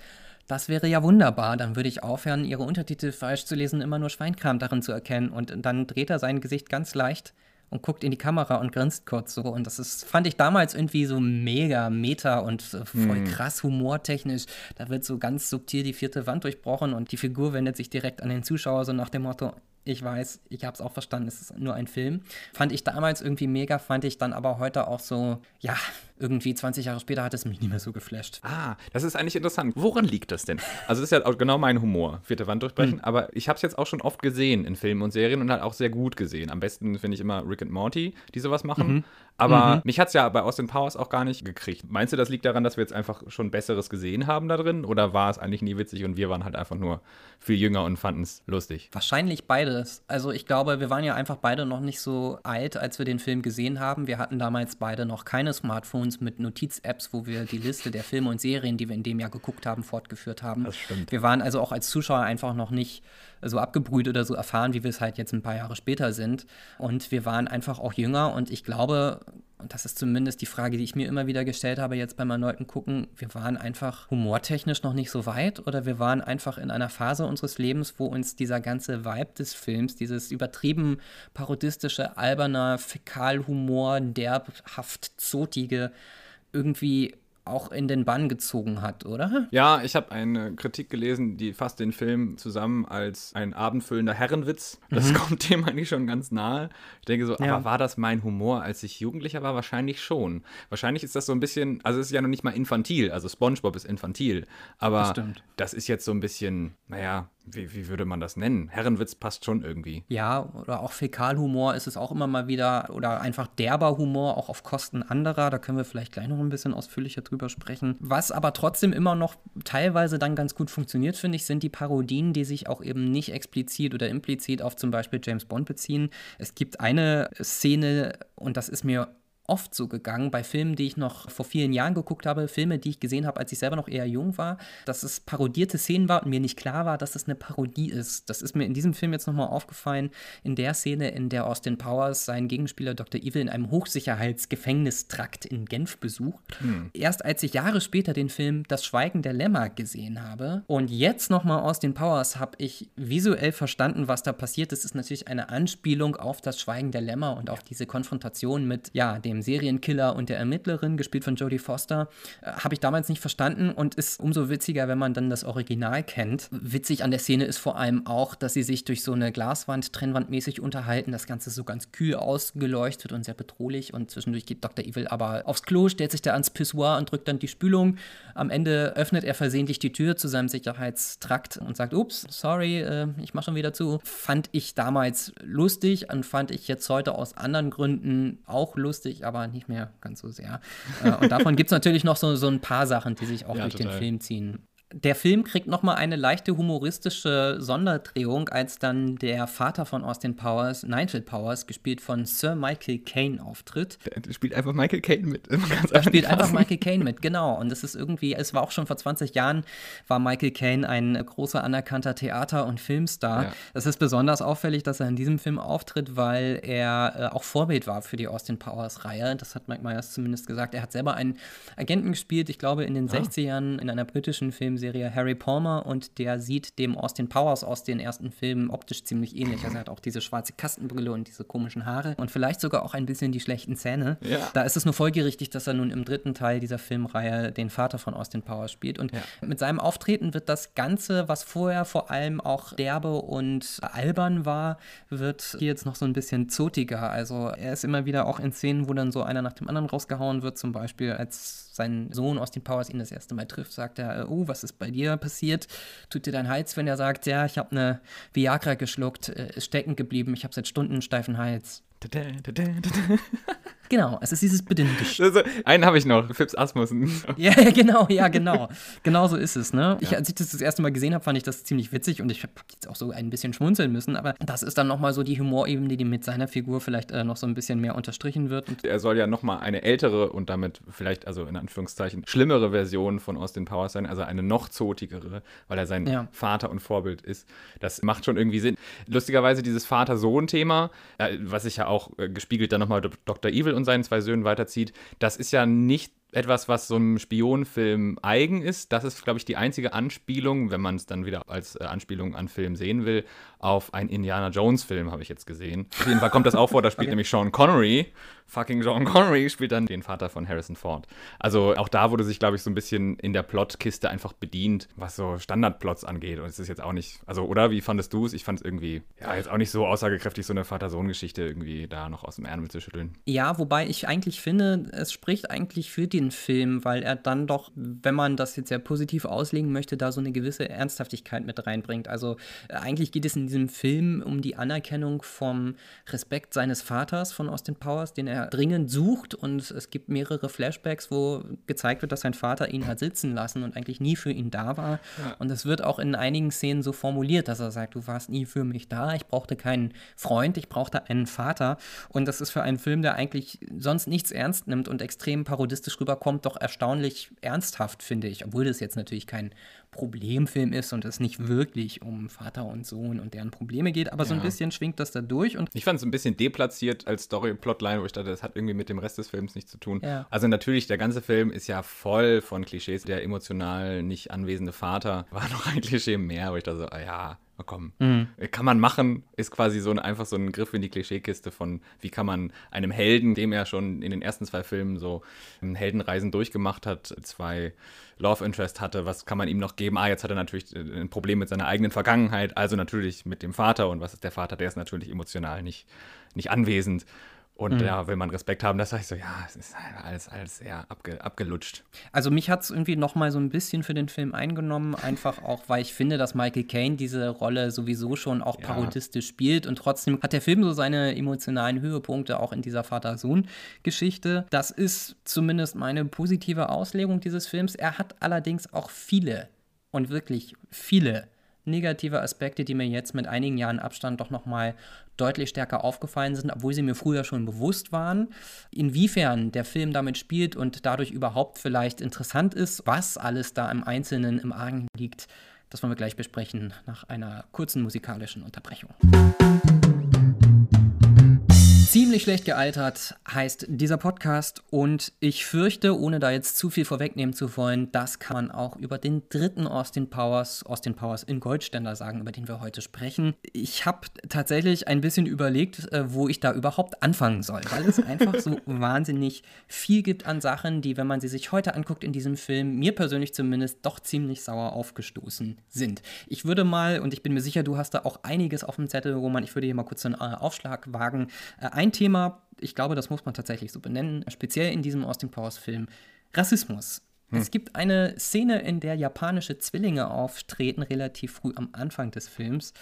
das wäre ja wunderbar. Dann würde ich aufhören, ihre Untertitel falsch zu lesen, immer nur Schweinkram darin zu erkennen. Und dann dreht er sein Gesicht ganz leicht und guckt in die Kamera und grinst kurz so. Und das ist, fand ich damals irgendwie so mega meta und voll hm. krass humortechnisch. Da wird so ganz subtil die vierte Wand durchbrochen und die Figur wendet sich direkt an den Zuschauer, so nach dem Motto, ich weiß, ich habe es auch verstanden, es ist nur ein Film. Fand ich damals irgendwie mega, fand ich dann aber heute auch so, ja, irgendwie 20 Jahre später hat es mich nicht mehr so geflasht. Ah, das ist eigentlich interessant. Woran liegt das denn? Also, das ist ja auch genau mein Humor, vierte Wand durchbrechen, hm. aber ich habe es jetzt auch schon oft gesehen in Filmen und Serien und halt auch sehr gut gesehen. Am besten finde ich immer Rick and Morty, die sowas machen. Mhm. Aber mhm. mich hat es ja bei Austin Powers auch gar nicht gekriegt. Meinst du, das liegt daran, dass wir jetzt einfach schon Besseres gesehen haben da drin? Oder war es eigentlich nie witzig und wir waren halt einfach nur viel jünger und fanden es lustig? Wahrscheinlich beides. Also ich glaube, wir waren ja einfach beide noch nicht so alt, als wir den Film gesehen haben. Wir hatten damals beide noch keine Smartphones mit Notiz-Apps, wo wir die Liste der Filme und Serien, die wir in dem Jahr geguckt haben, fortgeführt haben. Das stimmt. Wir waren also auch als Zuschauer einfach noch nicht so abgebrüht oder so erfahren, wie wir es halt jetzt ein paar Jahre später sind. Und wir waren einfach auch jünger und ich glaube, und das ist zumindest die Frage, die ich mir immer wieder gestellt habe, jetzt beim erneuten Gucken, wir waren einfach humortechnisch noch nicht so weit oder wir waren einfach in einer Phase unseres Lebens, wo uns dieser ganze Vibe des Films, dieses übertrieben parodistische, alberner Fäkalhumor, derbhaft zotige, irgendwie auch in den Bann gezogen hat, oder? Ja, ich habe eine Kritik gelesen, die fasst den Film zusammen als ein abendfüllender Herrenwitz. Das mhm. kommt dem eigentlich schon ganz nahe. Ich denke so, ja. aber war das mein Humor, als ich Jugendlicher war? Wahrscheinlich schon. Wahrscheinlich ist das so ein bisschen, also es ist ja noch nicht mal infantil, also SpongeBob ist infantil, aber das, das ist jetzt so ein bisschen, naja, wie, wie, würde man das nennen? Herrenwitz passt schon irgendwie. Ja, oder auch Fäkalhumor ist es auch immer mal wieder, oder einfach derber Humor, auch auf Kosten anderer. Da können wir vielleicht gleich noch ein bisschen ausführlicher drüber sprechen. Was aber trotzdem immer noch teilweise dann ganz gut funktioniert, finde ich, sind die Parodien, die sich auch eben nicht explizit oder implizit auf zum Beispiel James Bond beziehen. Es gibt eine Szene, und das ist mir oft so gegangen bei Filmen, die ich noch vor vielen Jahren geguckt habe, Filme, die ich gesehen habe, als ich selber noch eher jung war, dass es parodierte Szenen war und mir nicht klar war, dass es eine Parodie ist. Das ist mir in diesem Film jetzt nochmal aufgefallen, in der Szene, in der Austin Powers seinen Gegenspieler Dr. Evil in einem Hochsicherheitsgefängnistrakt in Genf besucht. Hm. Erst als ich Jahre später den Film Das Schweigen der Lämmer gesehen habe und jetzt nochmal Austin Powers habe ich visuell verstanden, was da passiert. Das ist natürlich eine Anspielung auf das Schweigen der Lämmer und auf diese Konfrontation mit, ja, dem dem Serienkiller und der Ermittlerin, gespielt von Jodie Foster, äh, habe ich damals nicht verstanden und ist umso witziger, wenn man dann das Original kennt. Witzig an der Szene ist vor allem auch, dass sie sich durch so eine Glaswand trennwandmäßig unterhalten. Das Ganze so ganz kühl ausgeleuchtet und sehr bedrohlich und zwischendurch geht Dr. Evil aber aufs Klo, stellt sich da ans Pissoir und drückt dann die Spülung. Am Ende öffnet er versehentlich die Tür zu seinem Sicherheitstrakt und sagt, ups, sorry, äh, ich mache schon wieder zu. Fand ich damals lustig und fand ich jetzt heute aus anderen Gründen auch lustig, aber nicht mehr ganz so sehr. Äh, und davon gibt es natürlich noch so, so ein paar Sachen, die sich auch ja, durch total. den Film ziehen der Film kriegt nochmal eine leichte humoristische Sonderdrehung, als dann der Vater von Austin Powers, Nigel Powers, gespielt von Sir Michael Caine, auftritt. Der spielt einfach Michael Caine mit. Er spielt einfach Michael Caine mit, genau. Und es ist irgendwie, es war auch schon vor 20 Jahren, war Michael Caine ein großer anerkannter Theater- und Filmstar. Ja. Es ist besonders auffällig, dass er in diesem Film auftritt, weil er äh, auch Vorbild war für die Austin Powers-Reihe. Das hat Mike Myers zumindest gesagt. Er hat selber einen Agenten gespielt, ich glaube in den ja. 60ern in einer britischen Film Filmserie Harry Palmer und der sieht dem Austin Powers aus den ersten Filmen optisch ziemlich ähnlich. Also er hat auch diese schwarze Kastenbrille und diese komischen Haare und vielleicht sogar auch ein bisschen die schlechten Zähne. Ja. Da ist es nur folgerichtig, dass er nun im dritten Teil dieser Filmreihe den Vater von Austin Powers spielt. Und ja. mit seinem Auftreten wird das Ganze, was vorher vor allem auch derbe und albern war, wird hier jetzt noch so ein bisschen zotiger. Also er ist immer wieder auch in Szenen, wo dann so einer nach dem anderen rausgehauen wird, zum Beispiel als sein Sohn Austin Powers ihn das erste Mal trifft, sagt er, oh, was ist bei dir passiert? Tut dir dein Hals, wenn er sagt, ja, ich habe eine Viagra geschluckt, äh, ist stecken geblieben, ich habe seit Stunden einen steifen Hals. Genau, es ist dieses Bedingungsgesch. Also, einen habe ich noch, Phipps Asmussen. ja, genau, ja, genau. Genau so ist es, ne? Ich, als ich das das erste Mal gesehen habe, fand ich das ziemlich witzig und ich habe jetzt auch so ein bisschen schmunzeln müssen, aber das ist dann nochmal so die Humorebene, die mit seiner Figur vielleicht äh, noch so ein bisschen mehr unterstrichen wird. Und er soll ja nochmal eine ältere und damit vielleicht, also in Anführungszeichen, schlimmere Version von Austin Powers sein, also eine noch zotigere, weil er sein ja. Vater und Vorbild ist. Das macht schon irgendwie Sinn. Lustigerweise dieses Vater-Sohn-Thema, äh, was sich ja auch äh, gespiegelt dann nochmal Dr. Evil und seinen zwei Söhnen weiterzieht, das ist ja nicht etwas, was so einem Spionenfilm eigen ist. Das ist, glaube ich, die einzige Anspielung, wenn man es dann wieder als äh, Anspielung an Film sehen will, auf einen Indiana Jones-Film, habe ich jetzt gesehen. Auf jeden Fall kommt das auch vor, da spielt okay. nämlich Sean Connery, fucking Sean Connery, spielt dann den Vater von Harrison Ford. Also auch da wurde sich, glaube ich, so ein bisschen in der Plotkiste einfach bedient, was so Standardplots angeht. Und es ist jetzt auch nicht, also, oder wie fandest du es? Ich fand es irgendwie, ja, jetzt auch nicht so aussagekräftig, so eine Vater-Sohn-Geschichte irgendwie da noch aus dem Ärmel zu schütteln. Ja, wobei ich eigentlich finde, es spricht eigentlich für den Film, weil er dann doch, wenn man das jetzt sehr positiv auslegen möchte, da so eine gewisse Ernsthaftigkeit mit reinbringt. Also äh, eigentlich geht es in diesem Film um die Anerkennung vom Respekt seines Vaters von Austin Powers, den er dringend sucht. Und es gibt mehrere Flashbacks, wo gezeigt wird, dass sein Vater ihn hat sitzen lassen und eigentlich nie für ihn da war. Ja. Und es wird auch in einigen Szenen so formuliert, dass er sagt, du warst nie für mich da, ich brauchte keinen Freund, ich brauchte einen Vater. Und das ist für einen Film, der eigentlich sonst nichts ernst nimmt und extrem parodistisch rüberkommt, doch erstaunlich ernsthaft, finde ich. Obwohl das jetzt natürlich kein Problemfilm ist und es nicht wirklich um Vater und Sohn und deren Probleme geht, aber ja. so ein bisschen schwingt das da durch. Und ich fand es ein bisschen deplatziert als Story-Plotline, wo ich dachte, das hat irgendwie mit dem Rest des Films nichts zu tun. Ja. Also natürlich, der ganze Film ist ja voll von Klischees. Der emotional nicht anwesende Vater war noch ein Klischee mehr, wo ich dachte so, ah ja, komm, mhm. kann man machen, ist quasi so ein, einfach so ein Griff in die Klischeekiste von, wie kann man einem Helden, dem er schon in den ersten zwei Filmen so Heldenreisen durchgemacht hat, zwei Love Interest hatte, was kann man ihm noch geben? Ah, jetzt hat er natürlich äh, ein Problem mit seiner eigenen Vergangenheit, also natürlich mit dem Vater. Und was ist der Vater? Der ist natürlich emotional nicht, nicht anwesend. Und mhm. ja, will man Respekt haben, das sage ich so, ja, es ist halt alles, alles sehr abge, abgelutscht. Also mich hat es irgendwie noch mal so ein bisschen für den Film eingenommen, einfach auch, weil ich finde, dass Michael Caine diese Rolle sowieso schon auch ja. parodistisch spielt und trotzdem hat der Film so seine emotionalen Höhepunkte auch in dieser Vater-Sohn-Geschichte. Das ist zumindest meine positive Auslegung dieses Films. Er hat allerdings auch viele und wirklich viele negative Aspekte, die mir jetzt mit einigen Jahren Abstand doch nochmal deutlich stärker aufgefallen sind, obwohl sie mir früher schon bewusst waren. Inwiefern der Film damit spielt und dadurch überhaupt vielleicht interessant ist, was alles da im Einzelnen im Argen liegt, das wollen wir gleich besprechen nach einer kurzen musikalischen Unterbrechung. Ziemlich schlecht gealtert heißt dieser Podcast und ich fürchte, ohne da jetzt zu viel vorwegnehmen zu wollen, das kann man auch über den dritten Austin Powers, Austin Powers in Goldständer sagen, über den wir heute sprechen. Ich habe tatsächlich ein bisschen überlegt, äh, wo ich da überhaupt anfangen soll, weil es einfach so wahnsinnig viel gibt an Sachen, die, wenn man sie sich heute anguckt in diesem Film, mir persönlich zumindest doch ziemlich sauer aufgestoßen sind. Ich würde mal, und ich bin mir sicher, du hast da auch einiges auf dem Zettel, Roman, ich würde hier mal kurz einen äh, Aufschlag wagen, äh, ein Thema, ich glaube, das muss man tatsächlich so benennen, speziell in diesem Austin Powers Film, Rassismus. Hm. Es gibt eine Szene, in der japanische Zwillinge auftreten, relativ früh am Anfang des Films,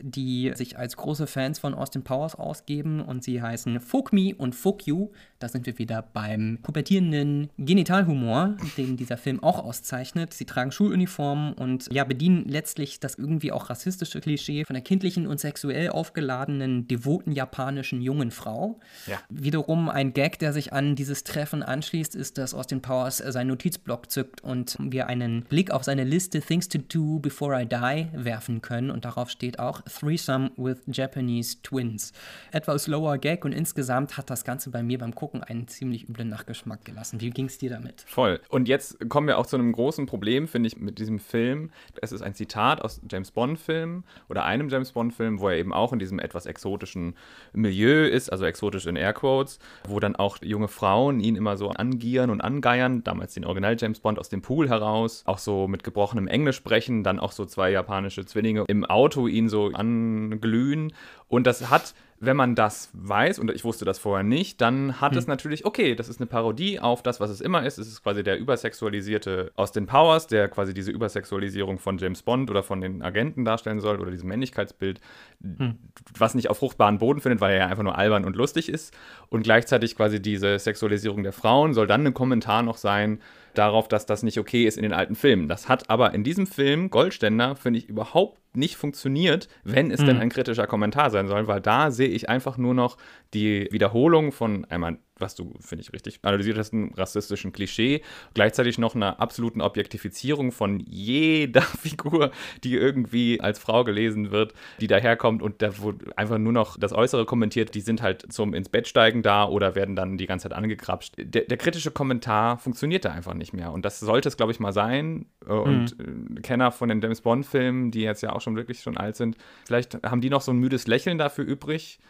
die sich als große Fans von Austin Powers ausgeben und sie heißen Fuck Me und Fuck You. Da sind wir wieder beim pubertierenden Genitalhumor, den dieser Film auch auszeichnet. Sie tragen Schuluniformen und ja, bedienen letztlich das irgendwie auch rassistische Klischee von der kindlichen und sexuell aufgeladenen, devoten japanischen jungen Frau. Ja. Wiederum ein Gag, der sich an dieses Treffen anschließt, ist, dass Austin Powers sein Notizblock Notizblock zückt und wir einen Blick auf seine Liste Things to Do Before I Die werfen können. Und darauf steht auch Threesome with Japanese Twins. Etwas lower Gag und insgesamt hat das Ganze bei mir beim Gucken einen ziemlich üblen Nachgeschmack gelassen. Wie ging es dir damit? Voll. Und jetzt kommen wir auch zu einem großen Problem, finde ich, mit diesem Film. Es ist ein Zitat aus James Bond-Film oder einem James Bond-Film, wo er eben auch in diesem etwas exotischen Milieu ist, also exotisch in Airquotes, wo dann auch junge Frauen ihn immer so angieren und angeiern, damals den Original James Bond aus dem Pool heraus, auch so mit gebrochenem Englisch sprechen, dann auch so zwei japanische Zwillinge im Auto ihn so anglühen. Und das hat wenn man das weiß, und ich wusste das vorher nicht, dann hat hm. es natürlich, okay, das ist eine Parodie auf das, was es immer ist. Es ist quasi der übersexualisierte Austin Powers, der quasi diese Übersexualisierung von James Bond oder von den Agenten darstellen soll oder diesem Männlichkeitsbild, hm. was nicht auf fruchtbaren Boden findet, weil er ja einfach nur albern und lustig ist. Und gleichzeitig quasi diese Sexualisierung der Frauen soll dann ein Kommentar noch sein, darauf, dass das nicht okay ist in den alten Filmen. Das hat aber in diesem Film Goldständer, finde ich, überhaupt nicht funktioniert, wenn es mhm. denn ein kritischer Kommentar sein soll, weil da sehe ich einfach nur noch die Wiederholung von einmal was du, finde ich, richtig analysiert hast, einen rassistischen Klischee, gleichzeitig noch einer absoluten Objektifizierung von jeder Figur, die irgendwie als Frau gelesen wird, die daherkommt und da wo einfach nur noch das Äußere kommentiert, die sind halt zum ins Bett steigen da oder werden dann die ganze Zeit angekrapscht. Der, der kritische Kommentar funktioniert da einfach nicht mehr und das sollte es, glaube ich, mal sein. Äh, und mhm. Kenner von den James Bond-Filmen, die jetzt ja auch schon wirklich schon alt sind, vielleicht haben die noch so ein müdes Lächeln dafür übrig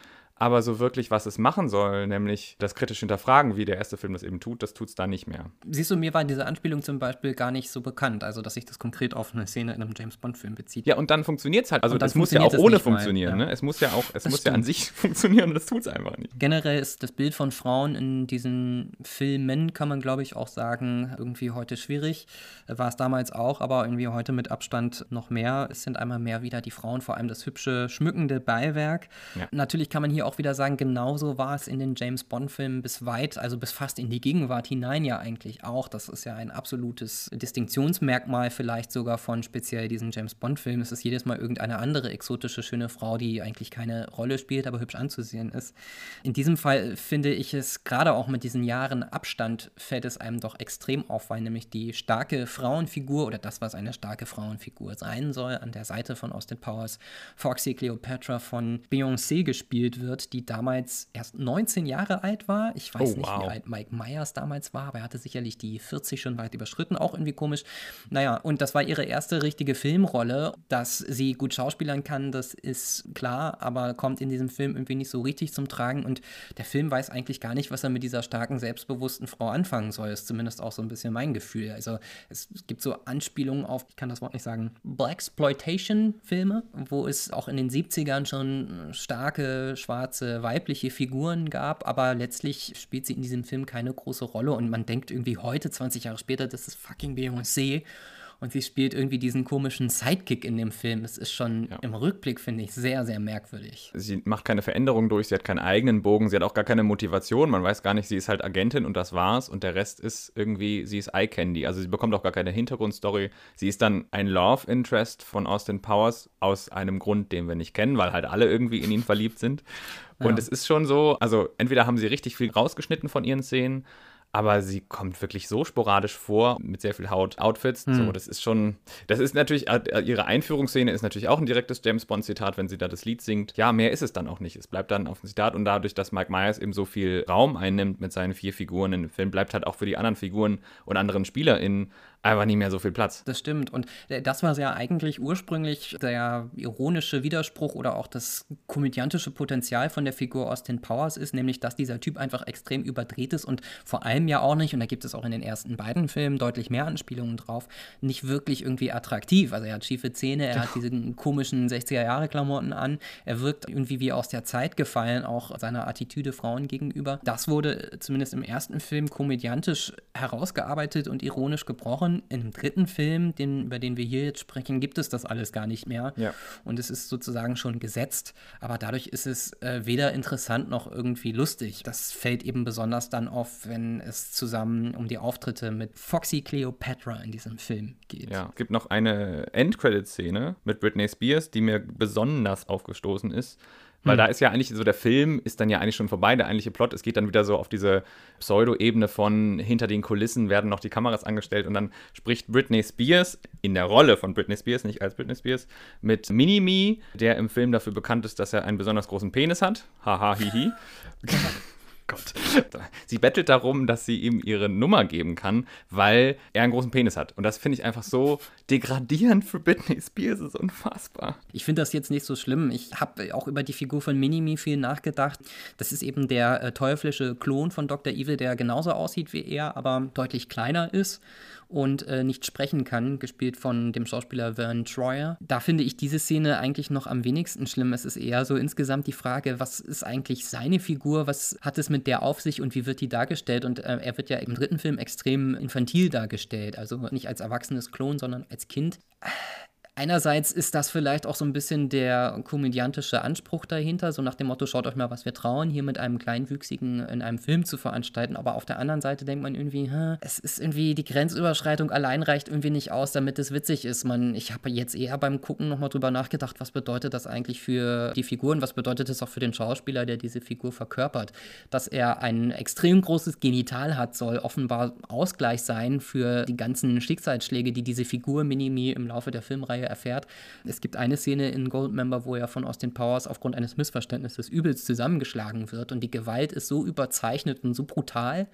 aber so wirklich, was es machen soll, nämlich das kritisch hinterfragen, wie der erste Film das eben tut, das tut es da nicht mehr. Siehst du, mir war diese Anspielung zum Beispiel gar nicht so bekannt, also dass sich das konkret auf eine Szene in einem James Bond-Film bezieht. Ja, und dann funktioniert es halt. Also das muss ja auch ohne funktionieren. Mal, ja. ne? Es muss ja auch, es das muss stimmt. ja an sich funktionieren und das tut es einfach nicht. Generell ist das Bild von Frauen in diesen Filmen, kann man glaube ich auch sagen, irgendwie heute schwierig. War es damals auch, aber irgendwie heute mit Abstand noch mehr. Es sind einmal mehr wieder die Frauen, vor allem das hübsche, schmückende Beiwerk. Ja. Natürlich kann man hier auch auch wieder sagen, genauso war es in den James Bond-Filmen bis weit, also bis fast in die Gegenwart hinein ja eigentlich auch. Das ist ja ein absolutes Distinktionsmerkmal vielleicht sogar von speziell diesen James Bond-Filmen. Es ist jedes Mal irgendeine andere exotische, schöne Frau, die eigentlich keine Rolle spielt, aber hübsch anzusehen ist. In diesem Fall finde ich es gerade auch mit diesen Jahren Abstand fällt es einem doch extrem auf, weil nämlich die starke Frauenfigur oder das, was eine starke Frauenfigur sein soll, an der Seite von Austin Powers, Foxy Cleopatra von Beyoncé gespielt wird, die damals erst 19 Jahre alt war. Ich weiß oh, nicht, wow. wie alt Mike Myers damals war, aber er hatte sicherlich die 40 schon weit überschritten, auch irgendwie komisch. Naja, und das war ihre erste richtige Filmrolle. Dass sie gut schauspielern kann, das ist klar, aber kommt in diesem Film irgendwie nicht so richtig zum Tragen. Und der Film weiß eigentlich gar nicht, was er mit dieser starken, selbstbewussten Frau anfangen soll. Ist zumindest auch so ein bisschen mein Gefühl. Also es gibt so Anspielungen auf, ich kann das Wort nicht sagen, Blaxploitation-Filme, wo es auch in den 70ern schon starke schwarze schwarze weibliche Figuren gab, aber letztlich spielt sie in diesem Film keine große Rolle und man denkt irgendwie heute, 20 Jahre später, das ist fucking Beyoncé und sie spielt irgendwie diesen komischen Sidekick in dem Film. Es ist schon ja. im Rückblick, finde ich, sehr, sehr merkwürdig. Sie macht keine Veränderung durch, sie hat keinen eigenen Bogen, sie hat auch gar keine Motivation. Man weiß gar nicht, sie ist halt Agentin und das war's. Und der Rest ist irgendwie, sie ist Eye Candy. Also sie bekommt auch gar keine Hintergrundstory. Sie ist dann ein Love Interest von Austin Powers aus einem Grund, den wir nicht kennen, weil halt alle irgendwie in ihn verliebt sind. Und ja. es ist schon so, also entweder haben sie richtig viel rausgeschnitten von ihren Szenen aber sie kommt wirklich so sporadisch vor mit sehr viel Haut, Outfits. Hm. So, das ist schon, das ist natürlich, äh, ihre Einführungsszene ist natürlich auch ein direktes James Bond-Zitat, wenn sie da das Lied singt. Ja, mehr ist es dann auch nicht. Es bleibt dann auf dem Zitat und dadurch, dass Mike Myers eben so viel Raum einnimmt mit seinen vier Figuren im Film, bleibt halt auch für die anderen Figuren und anderen SpielerInnen einfach nicht mehr so viel Platz. Das stimmt. Und äh, das war ja eigentlich ursprünglich der ironische Widerspruch oder auch das komödiantische Potenzial von der Figur Austin Powers ist, nämlich dass dieser Typ einfach extrem überdreht ist und vor allem ja auch nicht, und da gibt es auch in den ersten beiden Filmen deutlich mehr Anspielungen drauf, nicht wirklich irgendwie attraktiv. Also er hat schiefe Zähne, er hat diese komischen 60er-Jahre-Klamotten an, er wirkt irgendwie wie aus der Zeit gefallen, auch seiner Attitüde Frauen gegenüber. Das wurde zumindest im ersten Film komödiantisch herausgearbeitet und ironisch gebrochen Jahren. Im dritten Film, den, über den wir hier jetzt sprechen, gibt es das alles gar nicht mehr. Ja. Und es ist sozusagen schon gesetzt. Aber dadurch ist es äh, weder interessant noch irgendwie lustig. Das fällt eben besonders dann auf, wenn es zusammen um die Auftritte mit Foxy Cleopatra in diesem Film geht. Ja, es gibt noch eine Endcredit-Szene mit Britney Spears, die mir besonders aufgestoßen ist weil hm. da ist ja eigentlich so, der Film ist dann ja eigentlich schon vorbei, der eigentliche Plot. Es geht dann wieder so auf diese Pseudo-Ebene von hinter den Kulissen werden noch die Kameras angestellt und dann spricht Britney Spears in der Rolle von Britney Spears, nicht als Britney Spears, mit Mini-Me, der im Film dafür bekannt ist, dass er einen besonders großen Penis hat. Haha, hihi. Gott. Sie bettelt darum, dass sie ihm ihre Nummer geben kann, weil er einen großen Penis hat. Und das finde ich einfach so degradierend für Britney Spears. Ist unfassbar. Ich finde das jetzt nicht so schlimm. Ich habe auch über die Figur von Minimi viel nachgedacht. Das ist eben der äh, teuflische Klon von Dr. Evil, der genauso aussieht wie er, aber deutlich kleiner ist und äh, nicht sprechen kann, gespielt von dem Schauspieler Vern Troyer. Da finde ich diese Szene eigentlich noch am wenigsten schlimm. Es ist eher so insgesamt die Frage, was ist eigentlich seine Figur, was hat es mit der auf sich und wie wird die dargestellt? Und äh, er wird ja im dritten Film extrem infantil dargestellt, also nicht als erwachsenes Klon, sondern als Kind einerseits ist das vielleicht auch so ein bisschen der komödiantische Anspruch dahinter, so nach dem Motto, schaut euch mal, was wir trauen, hier mit einem Kleinwüchsigen in einem Film zu veranstalten. Aber auf der anderen Seite denkt man irgendwie, es ist irgendwie, die Grenzüberschreitung allein reicht irgendwie nicht aus, damit es witzig ist. Man, ich habe jetzt eher beim Gucken nochmal drüber nachgedacht, was bedeutet das eigentlich für die Figuren, was bedeutet es auch für den Schauspieler, der diese Figur verkörpert. Dass er ein extrem großes Genital hat, soll offenbar Ausgleich sein für die ganzen Schicksalsschläge, die diese Figur Minimi im Laufe der Filmreihe erfährt. Es gibt eine Szene in Goldmember, wo er von Austin Powers aufgrund eines Missverständnisses übelst zusammengeschlagen wird und die Gewalt ist so überzeichnet und so brutal,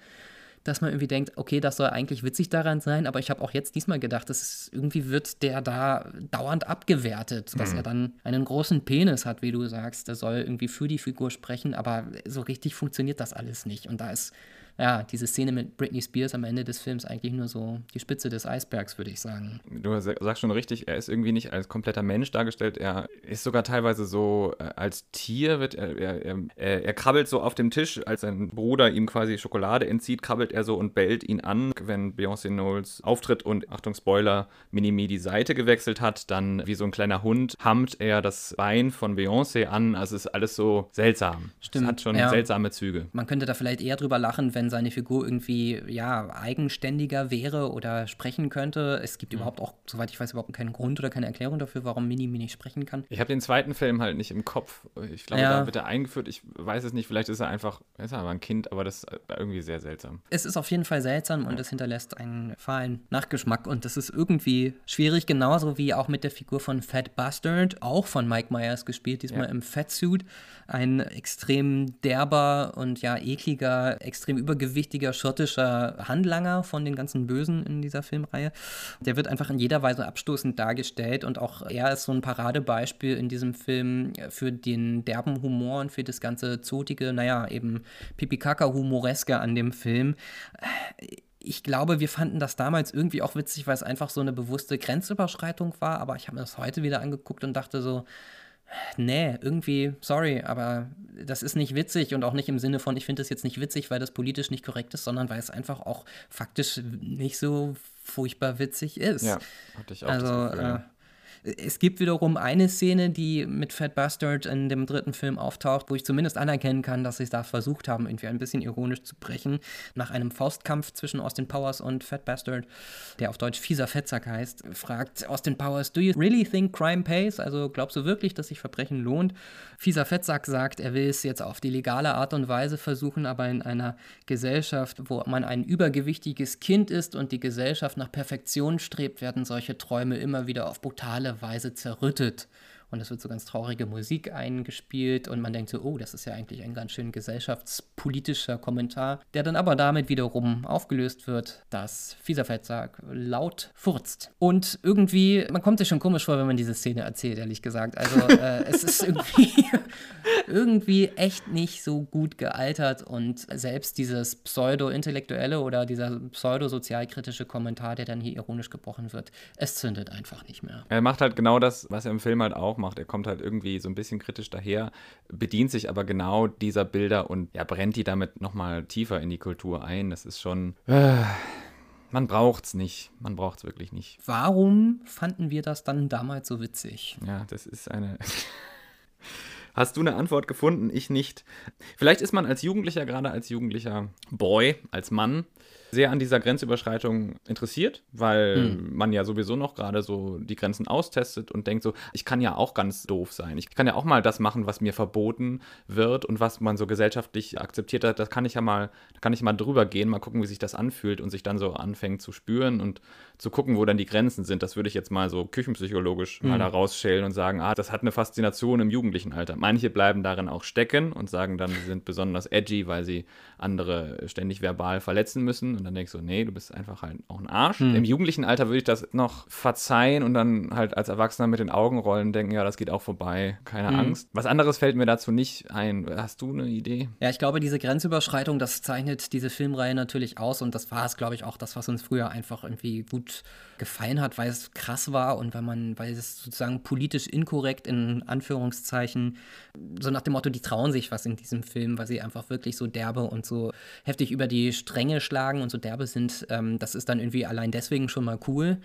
dass man irgendwie denkt, okay, das soll eigentlich witzig daran sein, aber ich habe auch jetzt diesmal gedacht, dass irgendwie wird der da dauernd abgewertet, dass mhm. er dann einen großen Penis hat, wie du sagst, der soll irgendwie für die Figur sprechen, aber so richtig funktioniert das alles nicht und da ist ja, diese Szene mit Britney Spears am Ende des Films eigentlich nur so die Spitze des Eisbergs, würde ich sagen. Du sagst schon richtig, er ist irgendwie nicht als kompletter Mensch dargestellt. Er ist sogar teilweise so äh, als Tier, wird er, er, er, er, krabbelt so auf dem Tisch, als sein Bruder ihm quasi Schokolade entzieht, krabbelt er so und bellt ihn an. Wenn Beyoncé Knowles auftritt und, Achtung, Spoiler, Minimi die Seite gewechselt hat, dann wie so ein kleiner Hund hammt er das Bein von Beyoncé an. Also es ist alles so seltsam. Stimmt. Es hat schon ja. seltsame Züge. Man könnte da vielleicht eher drüber lachen, wenn wenn seine Figur irgendwie ja eigenständiger wäre oder sprechen könnte. Es gibt mhm. überhaupt auch, soweit ich weiß, überhaupt keinen Grund oder keine Erklärung dafür, warum Mini nicht sprechen kann. Ich habe den zweiten Film halt nicht im Kopf. Ich glaube, ja. da wird er eingeführt. Ich weiß es nicht. Vielleicht ist er einfach, ist er aber ein Kind, aber das ist irgendwie sehr seltsam. Es ist auf jeden Fall seltsam und es hinterlässt einen fahlen Nachgeschmack und das ist irgendwie schwierig, genauso wie auch mit der Figur von Fat Bastard, auch von Mike Myers gespielt, diesmal ja. im Fatsuit. Ein extrem derber und ja ekliger, extrem über übergewichtiger schottischer Handlanger von den ganzen Bösen in dieser Filmreihe. Der wird einfach in jeder Weise abstoßend dargestellt und auch er ist so ein Paradebeispiel in diesem Film für den derben Humor und für das ganze zotige, naja, eben Pipi-Kaka-Humoreske an dem Film ich glaube, wir fanden das damals irgendwie auch witzig, weil es einfach so eine bewusste Grenzüberschreitung war. Aber ich habe mir das heute wieder angeguckt und dachte so, nee, irgendwie, sorry, aber das ist nicht witzig und auch nicht im Sinne von, ich finde das jetzt nicht witzig, weil das politisch nicht korrekt ist, sondern weil es einfach auch faktisch nicht so furchtbar witzig ist. Ja, hatte ich auch. Also, das Gefühl, äh, es gibt wiederum eine Szene, die mit Fat Bastard in dem dritten Film auftaucht, wo ich zumindest anerkennen kann, dass sie es da versucht haben, irgendwie ein bisschen ironisch zu brechen. Nach einem Faustkampf zwischen Austin Powers und Fat Bastard, der auf Deutsch fieser Fettsack heißt, fragt Austin Powers, do you really think crime pays? Also glaubst du wirklich, dass sich Verbrechen lohnt? Fieser Fettsack sagt, er will es jetzt auf die legale Art und Weise versuchen, aber in einer Gesellschaft, wo man ein übergewichtiges Kind ist und die Gesellschaft nach Perfektion strebt, werden solche Träume immer wieder auf brutale Weise zerrüttet und es wird so ganz traurige Musik eingespielt und man denkt so, oh, das ist ja eigentlich ein ganz schön gesellschaftspolitischer Kommentar, der dann aber damit wiederum aufgelöst wird, dass Fieserfettsack laut furzt. Und irgendwie, man kommt sich schon komisch vor, wenn man diese Szene erzählt, ehrlich gesagt. Also äh, es ist irgendwie, irgendwie echt nicht so gut gealtert und selbst dieses pseudo-intellektuelle oder dieser pseudo-sozialkritische Kommentar, der dann hier ironisch gebrochen wird, es zündet einfach nicht mehr. Er macht halt genau das, was er im Film halt auch auch macht. Er kommt halt irgendwie so ein bisschen kritisch daher, bedient sich aber genau dieser Bilder und ja, brennt die damit nochmal tiefer in die Kultur ein. Das ist schon. Äh, man braucht's nicht. Man braucht's wirklich nicht. Warum fanden wir das dann damals so witzig? Ja, das ist eine. Hast du eine Antwort gefunden? Ich nicht. Vielleicht ist man als Jugendlicher, gerade als jugendlicher Boy, als Mann, sehr an dieser Grenzüberschreitung interessiert, weil hm. man ja sowieso noch gerade so die Grenzen austestet und denkt so, ich kann ja auch ganz doof sein. Ich kann ja auch mal das machen, was mir verboten wird und was man so gesellschaftlich akzeptiert hat. Das kann ich ja mal, da kann ich mal drüber gehen, mal gucken, wie sich das anfühlt und sich dann so anfängt zu spüren und zu gucken, wo dann die Grenzen sind. Das würde ich jetzt mal so küchenpsychologisch hm. mal da rausschälen und sagen, ah, das hat eine Faszination im jugendlichen Alter. Manche bleiben darin auch stecken und sagen dann, sie sind besonders edgy, weil sie andere ständig verbal verletzen müssen und dann denkst du, nee, du bist einfach halt auch ein Arsch. Hm. Im jugendlichen Alter würde ich das noch verzeihen und dann halt als Erwachsener mit den Augen rollen denken, ja, das geht auch vorbei, keine hm. Angst. Was anderes fällt mir dazu nicht ein. Hast du eine Idee? Ja, ich glaube, diese Grenzüberschreitung, das zeichnet diese Filmreihe natürlich aus und das war es, glaube ich, auch das, was uns früher einfach irgendwie gut gefallen hat, weil es krass war und weil man, weil es sozusagen politisch inkorrekt in Anführungszeichen, so nach dem Motto, die trauen sich was in diesem Film, weil sie einfach wirklich so derbe und so heftig über die Stränge schlagen und so derbe sind. Ähm, das ist dann irgendwie allein deswegen schon mal cool.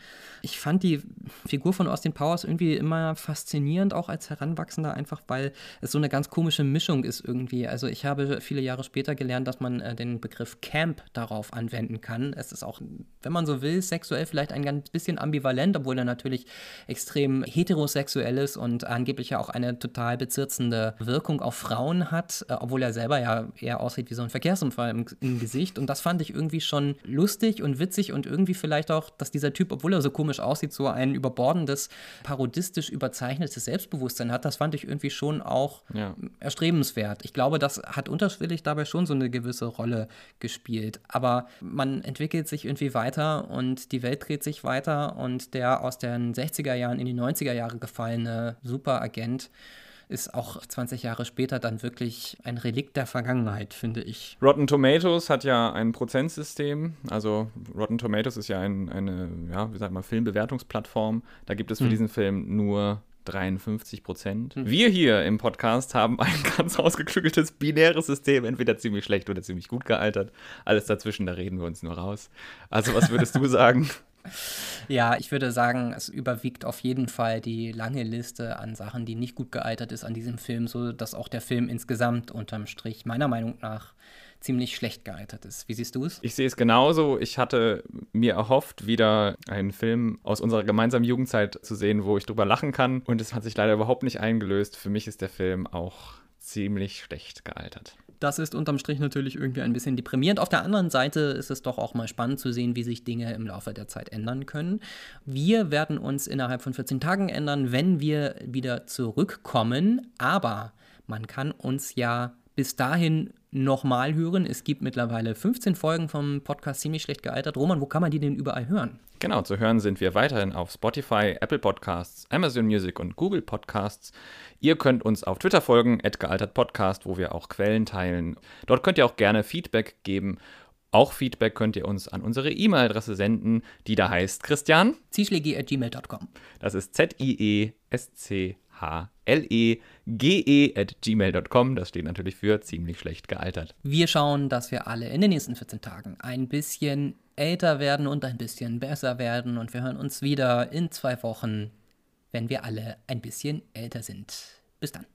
Ich fand die Figur von Austin Powers irgendwie immer faszinierend, auch als Heranwachsender, einfach weil es so eine ganz komische Mischung ist irgendwie. Also ich habe viele Jahre später gelernt, dass man äh, den Begriff Camp darauf anwenden kann. Es ist auch, wenn man so will, sexuell vielleicht ein ganz bisschen ambivalent, obwohl er natürlich extrem heterosexuell ist und angeblich ja auch eine total bezirzende Wirkung auf Frauen hat, äh, obwohl er selber ja eher aussieht wie so ein Verkehrsunfall im, im Gesicht. Und das fand ich irgendwie schon lustig und witzig und irgendwie vielleicht auch, dass dieser Typ, obwohl er so komisch aussieht, so ein überbordendes, parodistisch überzeichnetes Selbstbewusstsein hat. Das fand ich irgendwie schon auch ja. erstrebenswert. Ich glaube, das hat unterschwellig dabei schon so eine gewisse Rolle gespielt. Aber man entwickelt sich irgendwie weiter und die Welt dreht sich weiter und der aus den 60er Jahren in die 90er Jahre gefallene Superagent ist auch 20 Jahre später dann wirklich ein Relikt der Vergangenheit, finde ich. Rotten Tomatoes hat ja ein Prozentsystem. Also Rotten Tomatoes ist ja ein, eine, ja, wie sagt man, Filmbewertungsplattform. Da gibt es für hm. diesen Film nur 53 Prozent. Hm. Wir hier im Podcast haben ein ganz ausgeklügeltes binäres System, entweder ziemlich schlecht oder ziemlich gut gealtert. Alles dazwischen, da reden wir uns nur raus. Also, was würdest du sagen? Ja, ich würde sagen, es überwiegt auf jeden Fall die lange Liste an Sachen, die nicht gut gealtert ist an diesem Film, so dass auch der Film insgesamt unterm Strich meiner Meinung nach ziemlich schlecht gealtert ist. Wie siehst du es? Ich sehe es genauso. Ich hatte mir erhofft, wieder einen Film aus unserer gemeinsamen Jugendzeit zu sehen, wo ich drüber lachen kann. Und es hat sich leider überhaupt nicht eingelöst. Für mich ist der Film auch ziemlich schlecht gealtert. Das ist unterm Strich natürlich irgendwie ein bisschen deprimierend. Auf der anderen Seite ist es doch auch mal spannend zu sehen, wie sich Dinge im Laufe der Zeit ändern können. Wir werden uns innerhalb von 14 Tagen ändern, wenn wir wieder zurückkommen. Aber man kann uns ja bis dahin nochmal hören. Es gibt mittlerweile 15 Folgen vom Podcast ziemlich schlecht gealtert. Roman, wo kann man die denn überall hören? Genau, zu hören sind wir weiterhin auf Spotify, Apple Podcasts, Amazon Music und Google Podcasts. Ihr könnt uns auf Twitter folgen, @gealtertpodcast, wo wir auch Quellen teilen. Dort könnt ihr auch gerne Feedback geben. Auch Feedback könnt ihr uns an unsere E-Mail-Adresse senden, die da heißt Christian. Zischlegi.gmail.com. Das ist Z-I-E-S-C L-E-G-E at gmail.com. Das steht natürlich für ziemlich schlecht gealtert. Wir schauen, dass wir alle in den nächsten 14 Tagen ein bisschen älter werden und ein bisschen besser werden. Und wir hören uns wieder in zwei Wochen, wenn wir alle ein bisschen älter sind. Bis dann.